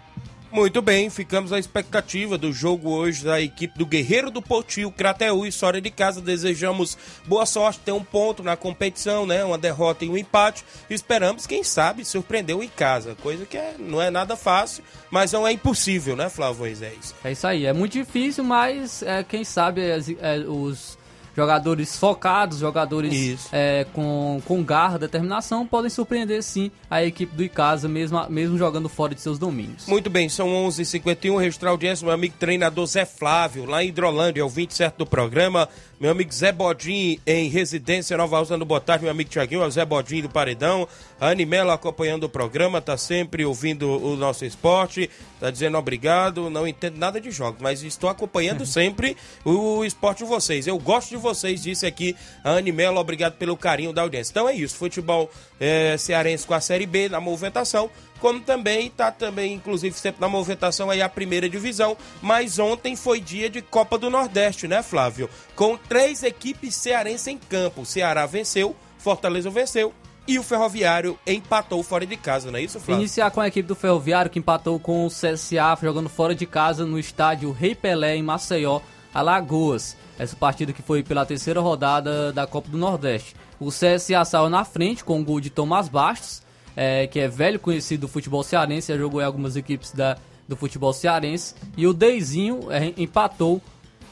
Muito bem, ficamos à expectativa do jogo hoje da equipe do Guerreiro do Potil, Crateú e História de Casa. Desejamos boa sorte, ter um ponto na competição, né? Uma derrota e um empate. Esperamos, quem sabe, surpreender o em casa, coisa que é- não é nada fácil, mas não é impossível, né, Flávio Moisés? É isso aí, é muito difícil, mas é, quem sabe é, os jogadores focados, jogadores é, com, com garra, determinação, podem surpreender sim a equipe do Icasa, mesmo, mesmo jogando fora de seus domínios. Muito bem, são 11h51, registrar audiência, meu amigo treinador Zé Flávio, lá em Hidrolândia, é o 27 do programa. Meu amigo Zé Bodin, em residência, Nova Alta do Boa Tarde, meu amigo Tiaguinho, é o Zé Bodin do Paredão. A Animela acompanhando o programa, tá sempre ouvindo o nosso esporte, tá dizendo obrigado, não entendo nada de jogos, mas estou acompanhando sempre o esporte de vocês. Eu gosto de vocês, disse aqui a Animela, obrigado pelo carinho da audiência. Então é isso, futebol eh, cearense com a Série B na movimentação como também está também, inclusive, sempre na movimentação aí a primeira divisão. Mas ontem foi dia de Copa do Nordeste, né, Flávio? Com três equipes cearenses em campo. O Ceará venceu, Fortaleza venceu e o Ferroviário empatou fora de casa, não é isso, Flávio? Iniciar com a equipe do Ferroviário, que empatou com o CSA, jogando fora de casa no estádio Rei Pelé, em Maceió, Alagoas. Essa partida que foi pela terceira rodada da Copa do Nordeste. O CSA saiu na frente com o gol de Tomás Bastos, é, que é velho conhecido do futebol cearense, já jogou em algumas equipes da, do futebol cearense. E o Deizinho é, empatou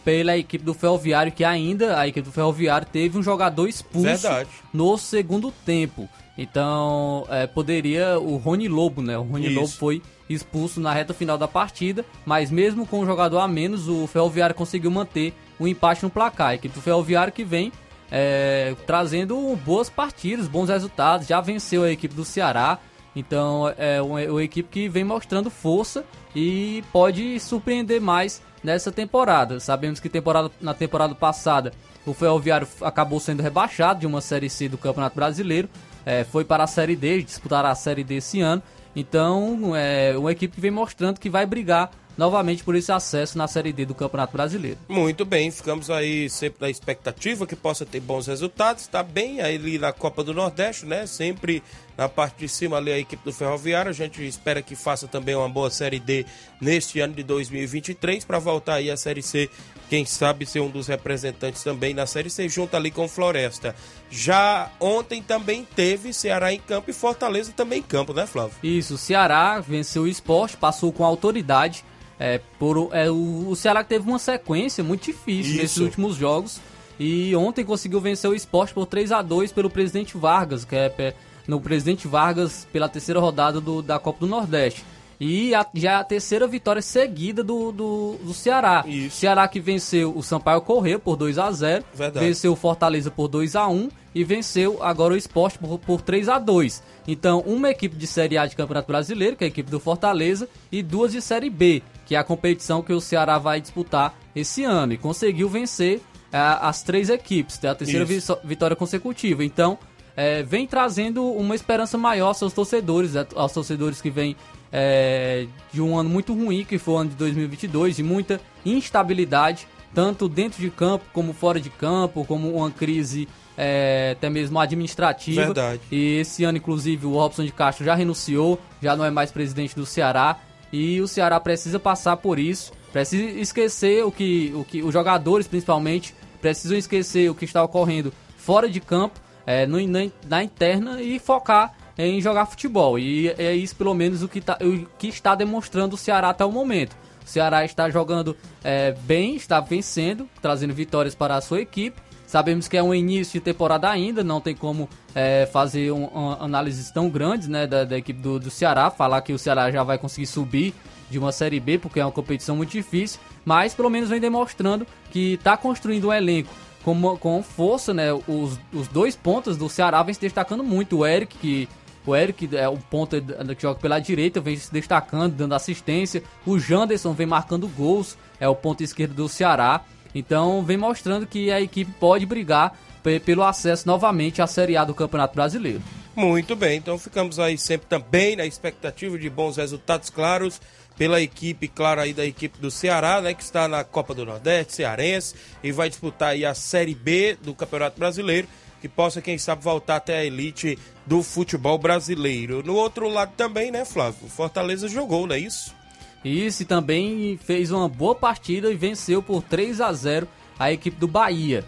pela equipe do Ferroviário, que ainda a equipe do Ferroviário teve um jogador expulso Verdade. no segundo tempo. Então, é, poderia o Rony Lobo, né? O Rony Isso. Lobo foi expulso na reta final da partida, mas mesmo com um jogador a menos, o Ferroviário conseguiu manter o empate no placar. A equipe do Ferroviário que vem é, trazendo boas partidas, bons resultados, já venceu a equipe do Ceará. Então é uma, é uma equipe que vem mostrando força e pode surpreender mais nessa temporada. Sabemos que temporada, na temporada passada o Ferroviário acabou sendo rebaixado de uma Série C do Campeonato Brasileiro, é, foi para a Série D, disputará a Série D esse ano. Então é uma equipe que vem mostrando que vai brigar novamente por esse acesso na Série D do Campeonato Brasileiro. Muito bem, ficamos aí sempre na expectativa que possa ter bons resultados. Está bem ali na Copa do Nordeste, né? Sempre na parte de cima ali a equipe do Ferroviário. A gente espera que faça também uma boa Série D neste ano de 2023 para voltar aí a Série C. Quem sabe ser um dos representantes também na Série C, junto ali com Floresta. Já ontem também teve Ceará em campo e Fortaleza também em campo, né, Flávio? Isso, o Ceará venceu o esporte, passou com autoridade. É, por, é, o, o Ceará teve uma sequência muito difícil Isso. nesses últimos jogos. E ontem conseguiu vencer o esporte por 3 a 2 pelo presidente Vargas, que é pe- no presidente Vargas pela terceira rodada do- da Copa do Nordeste. E a- já é a terceira vitória seguida do, do, do Ceará. Ceará que venceu o Sampaio Correio por 2 a 0 Verdade. venceu o Fortaleza por 2 a 1 e venceu agora o Esporte por, por 3 a 2 Então, uma equipe de Série A de Campeonato Brasileiro, que é a equipe do Fortaleza, e duas de Série B, que é a competição que o Ceará vai disputar esse ano. E conseguiu vencer ah, as três equipes, é a terceira Isso. vi- vitória consecutiva. Então, é, vem trazendo uma esperança maior aos seus torcedores, aos torcedores que vêm é, de um ano muito ruim, que foi o ano de 2022, de muita instabilidade, tanto dentro de campo como fora de campo, como uma crise é, até mesmo administrativa. Verdade. E esse ano, inclusive, o Robson de Castro já renunciou, já não é mais presidente do Ceará. E o Ceará precisa passar por isso, precisa esquecer o que, o que os jogadores, principalmente, precisam esquecer o que está ocorrendo fora de campo, é, no, na, na interna e focar em jogar futebol. E é isso, pelo menos, o que, tá, o que está demonstrando o Ceará até o momento. O Ceará está jogando é, bem, está vencendo, trazendo vitórias para a sua equipe. Sabemos que é um início de temporada ainda, não tem como é, fazer um, um, análises tão grandes né, da, da equipe do, do Ceará, falar que o Ceará já vai conseguir subir de uma Série B, porque é uma competição muito difícil, mas pelo menos vem demonstrando que está construindo um elenco com, com força, né? Os, os dois pontas do Ceará vem se destacando muito. O Eric, que o Eric é o ponta que joga pela direita, vem se destacando, dando assistência. O Janderson vem marcando gols, é o ponto esquerdo do Ceará. Então vem mostrando que a equipe pode brigar pe- pelo acesso novamente à Série A do Campeonato Brasileiro. Muito bem, então ficamos aí sempre também na expectativa de bons resultados claros pela equipe, claro, aí da equipe do Ceará, né, que está na Copa do Nordeste, cearense, e vai disputar aí a Série B do Campeonato Brasileiro, que possa, quem sabe, voltar até a elite do futebol brasileiro. No outro lado também, né, Flávio? Fortaleza jogou, não é isso? Isso, e também fez uma boa partida e venceu por 3 a 0 a equipe do Bahia.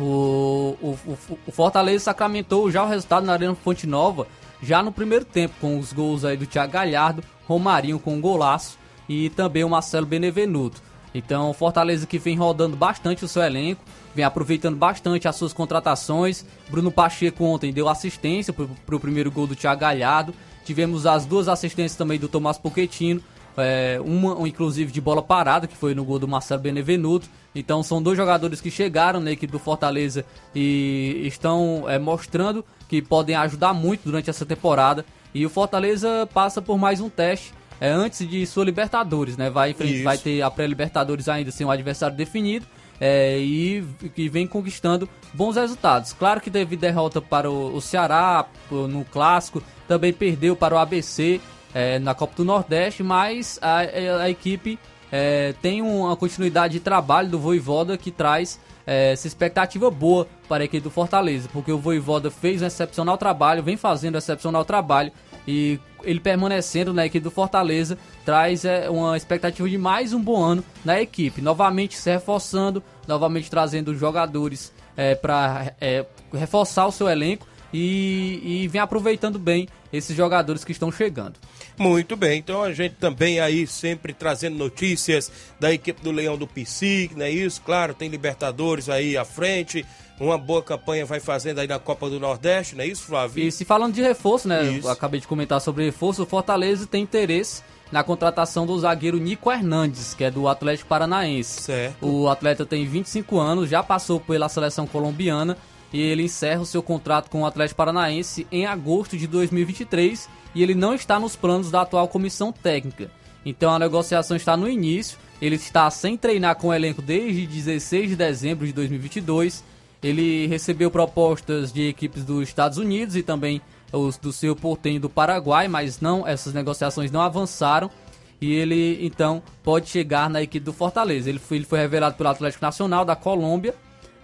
O, o, o- Fortaleza sacramentou já o resultado na Arena Fonte Nova, já no primeiro tempo, com os gols aí do Thiago Galhardo, Romarinho com um golaço e também o Marcelo Benevenuto. Então, o Fortaleza que vem rodando bastante o seu elenco, vem aproveitando bastante as suas contratações. Bruno Pacheco ontem deu assistência para o primeiro gol do Thiago Galhardo. Tivemos as duas assistências também do Tomás Pochettino, é, uma inclusive de bola parada, que foi no gol do Marcelo Benevenuto. Então são dois jogadores que chegaram na equipe do Fortaleza e estão é, mostrando que podem ajudar muito durante essa temporada. E o Fortaleza passa por mais um teste é, antes de sua Libertadores, né? Vai, vai ter a pré-Libertadores ainda sem um adversário definido. é, e que vem conquistando bons resultados. Claro que teve derrota para o, o Ceará no clássico, também perdeu para o ABC é, na Copa do Nordeste, mas a, a equipe é, tem uma continuidade de trabalho do Voivoda que traz é, essa expectativa boa para a equipe do Fortaleza, porque o Voivoda fez um excepcional trabalho, vem fazendo um excepcional trabalho e ele permanecendo na equipe do Fortaleza traz é, uma expectativa de mais um bom ano na equipe. Novamente se reforçando, novamente trazendo jogadores é, para é, reforçar o seu elenco e, e vem aproveitando bem esses jogadores que estão chegando. Muito bem, então a gente também aí sempre trazendo notícias da equipe do Leão do Psique, não é isso? Claro, tem Libertadores aí à frente, uma boa campanha vai fazendo aí na Copa do Nordeste, não é isso, Flávio? E se falando de reforço, né? Eu acabei de comentar sobre reforço, o Fortaleza tem interesse na contratação do zagueiro Nico Hernandes, que é do Atlético Paranaense. Certo. O atleta tem 25 anos, já passou pela seleção colombiana e ele encerra o seu contrato com o Atlético Paranaense em agosto de 2023 e ele não está nos planos da atual comissão técnica. Então a negociação está no início, ele está sem treinar com o elenco desde 16 de dezembro de 2022. Ele recebeu propostas de equipes dos Estados Unidos e também os do seu portenho do Paraguai, mas não essas negociações não avançaram e ele então pode chegar na equipe do Fortaleza. Ele foi, ele foi revelado pelo Atlético Nacional da Colômbia,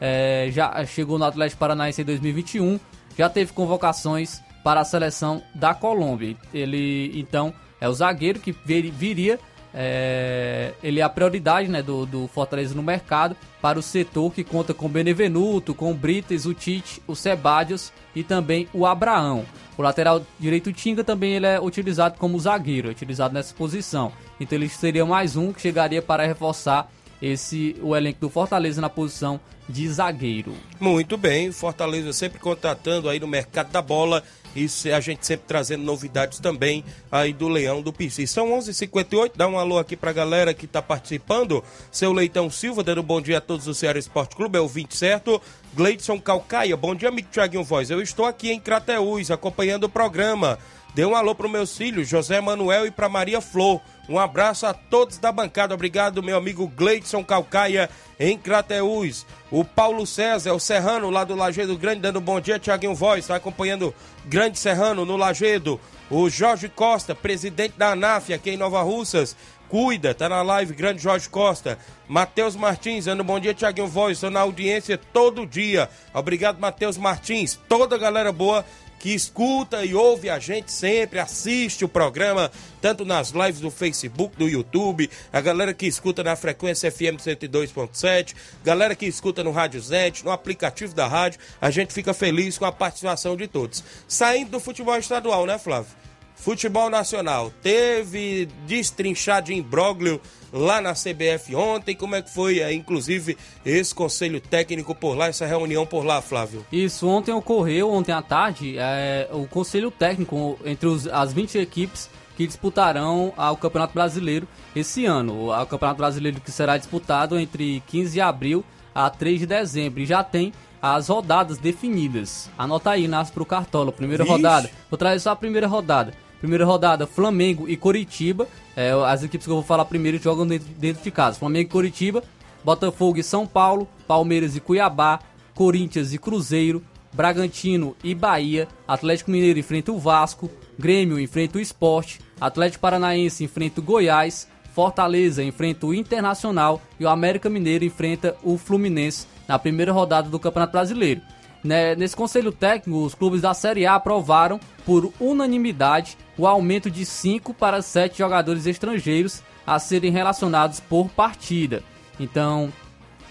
é, já chegou no Atlético Paranaense em 2021, já teve convocações para a seleção da Colômbia. Ele então é o zagueiro que vir, viria é, ele é a prioridade né, do, do, Fortaleza no mercado para o setor que conta com Benevenuto, com o Brites, o Tite, o Sebadios e também o Abraão. O lateral direito Tinga também ele é utilizado como zagueiro, é utilizado nessa posição. Então ele seria mais um que chegaria para reforçar esse o elenco do Fortaleza na posição de zagueiro. Muito bem, Fortaleza sempre contratando aí no mercado da bola e a gente sempre trazendo novidades também aí do Leão do PC. São 11:58. h 58 dá um alô aqui pra galera que tá participando. Seu Leitão Silva, dando bom dia a todos do Ceará Esporte Clube, é o 20 certo. Gleidson Calcaia, bom dia, amigo Thiaguinho Voz. Eu estou aqui em Crateús acompanhando o programa. Dê um alô pro meus filhos, José Manuel e pra Maria Flor. Um abraço a todos da bancada. Obrigado, meu amigo Gleidson Calcaia, em Crateús. O Paulo César, o Serrano, lá do Lagedo Grande, dando um bom dia. Tiaguinho Voz, está acompanhando Grande Serrano no Lagedo. O Jorge Costa, presidente da ANAF aqui em Nova Russas. Cuida, tá na live, grande Jorge Costa. Matheus Martins, dando bom dia, Tiaguinho Voz. Estou na audiência todo dia. Obrigado, Matheus Martins. Toda a galera boa que escuta e ouve a gente sempre, assiste o programa, tanto nas lives do Facebook, do YouTube, a galera que escuta na frequência FM 102.7, galera que escuta no Rádio Zete, no aplicativo da rádio, a gente fica feliz com a participação de todos. Saindo do futebol estadual, né, Flávio? Futebol nacional, teve destrinchado de imbróglio lá na CBF ontem. Como é que foi, é, inclusive, esse conselho técnico por lá, essa reunião por lá, Flávio? Isso, ontem ocorreu, ontem à tarde, é, o conselho técnico entre os, as 20 equipes que disputarão ao Campeonato Brasileiro esse ano. O Campeonato Brasileiro que será disputado entre 15 de abril a 3 de dezembro. E já tem as rodadas definidas. Anota aí, nasce pro Cartola. Primeira Vixe. rodada. Vou trazer só a primeira rodada. Primeira rodada, Flamengo e Coritiba. É, as equipes que eu vou falar primeiro jogam dentro, dentro de casa. Flamengo e Coritiba, Botafogo e São Paulo, Palmeiras e Cuiabá, Corinthians e Cruzeiro, Bragantino e Bahia, Atlético Mineiro enfrenta o Vasco, Grêmio enfrenta o Esporte, Atlético Paranaense enfrenta o Goiás, Fortaleza enfrenta o Internacional e o América Mineiro enfrenta o Fluminense na primeira rodada do Campeonato Brasileiro. Né, nesse conselho técnico, os clubes da Série A aprovaram por unanimidade o aumento de 5 para 7 jogadores estrangeiros a serem relacionados por partida. Então,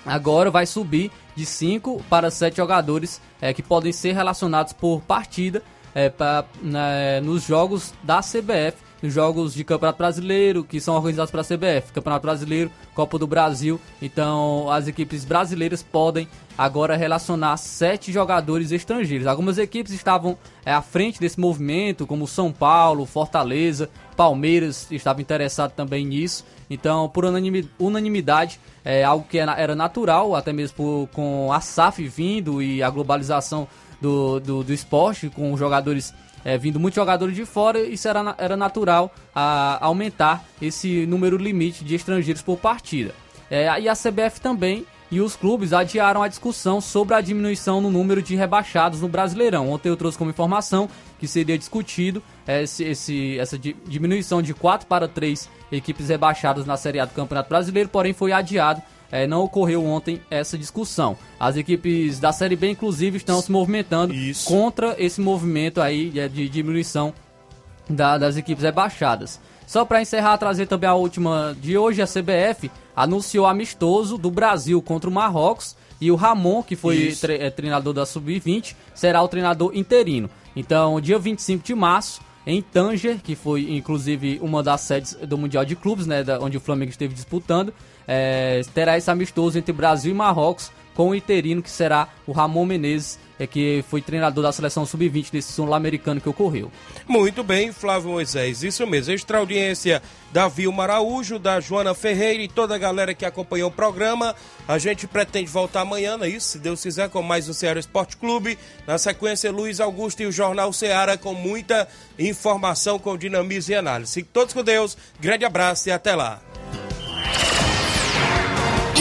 agora vai subir de 5 para 7 jogadores é, que podem ser relacionados por partida é, pra, né, nos jogos da CBF nos jogos de Campeonato Brasileiro, que são organizados pela CBF, Campeonato Brasileiro, Copa do Brasil. Então, as equipes brasileiras podem agora relacionar sete jogadores estrangeiros. Algumas equipes estavam é, à frente desse movimento, como São Paulo, Fortaleza, Palmeiras estava interessado também nisso. Então, por unanimidade, é algo que era natural, até mesmo por, com a SAF vindo e a globalização do, do, do esporte, com jogadores é, vindo muitos jogadores de fora, isso era, era natural a, aumentar esse número limite de estrangeiros por partida. É, e a CBF também e os clubes adiaram a discussão sobre a diminuição no número de rebaixados no Brasileirão. Ontem eu trouxe como informação que seria discutido esse, esse, essa diminuição de 4 para 3 equipes rebaixadas na Série A do Campeonato Brasileiro, porém foi adiado é, não ocorreu ontem essa discussão. As equipes da Série B, inclusive, estão se movimentando Isso. contra esse movimento aí de diminuição da- das equipes rebaixadas. Só para encerrar, trazer também a última de hoje, a CBF anunciou amistoso do Brasil contra o Marrocos e o Ramon, que foi tre- é, treinador da Sub-20, será o treinador interino. Então, dia 25 de março, em Tanger, que foi inclusive uma das sedes do Mundial de Clubes, né, da- onde o Flamengo esteve disputando, é, terá esse amistoso entre Brasil e Marrocos com o interino que será o Ramon Menezes, é, que foi treinador da seleção Sub-20 desse sul-americano que ocorreu. Muito bem, Flávio Moisés, isso mesmo. Extra audiência da Vilma Araújo, da Joana Ferreira e toda a galera que acompanhou o programa. A gente pretende voltar amanhã, não é isso? Se Deus quiser, com mais o Ceará Esporte Clube. Na sequência, Luiz Augusto e o Jornal Ceará com muita informação, com dinamismo e análise. Fiquem todos com Deus, grande abraço e até lá.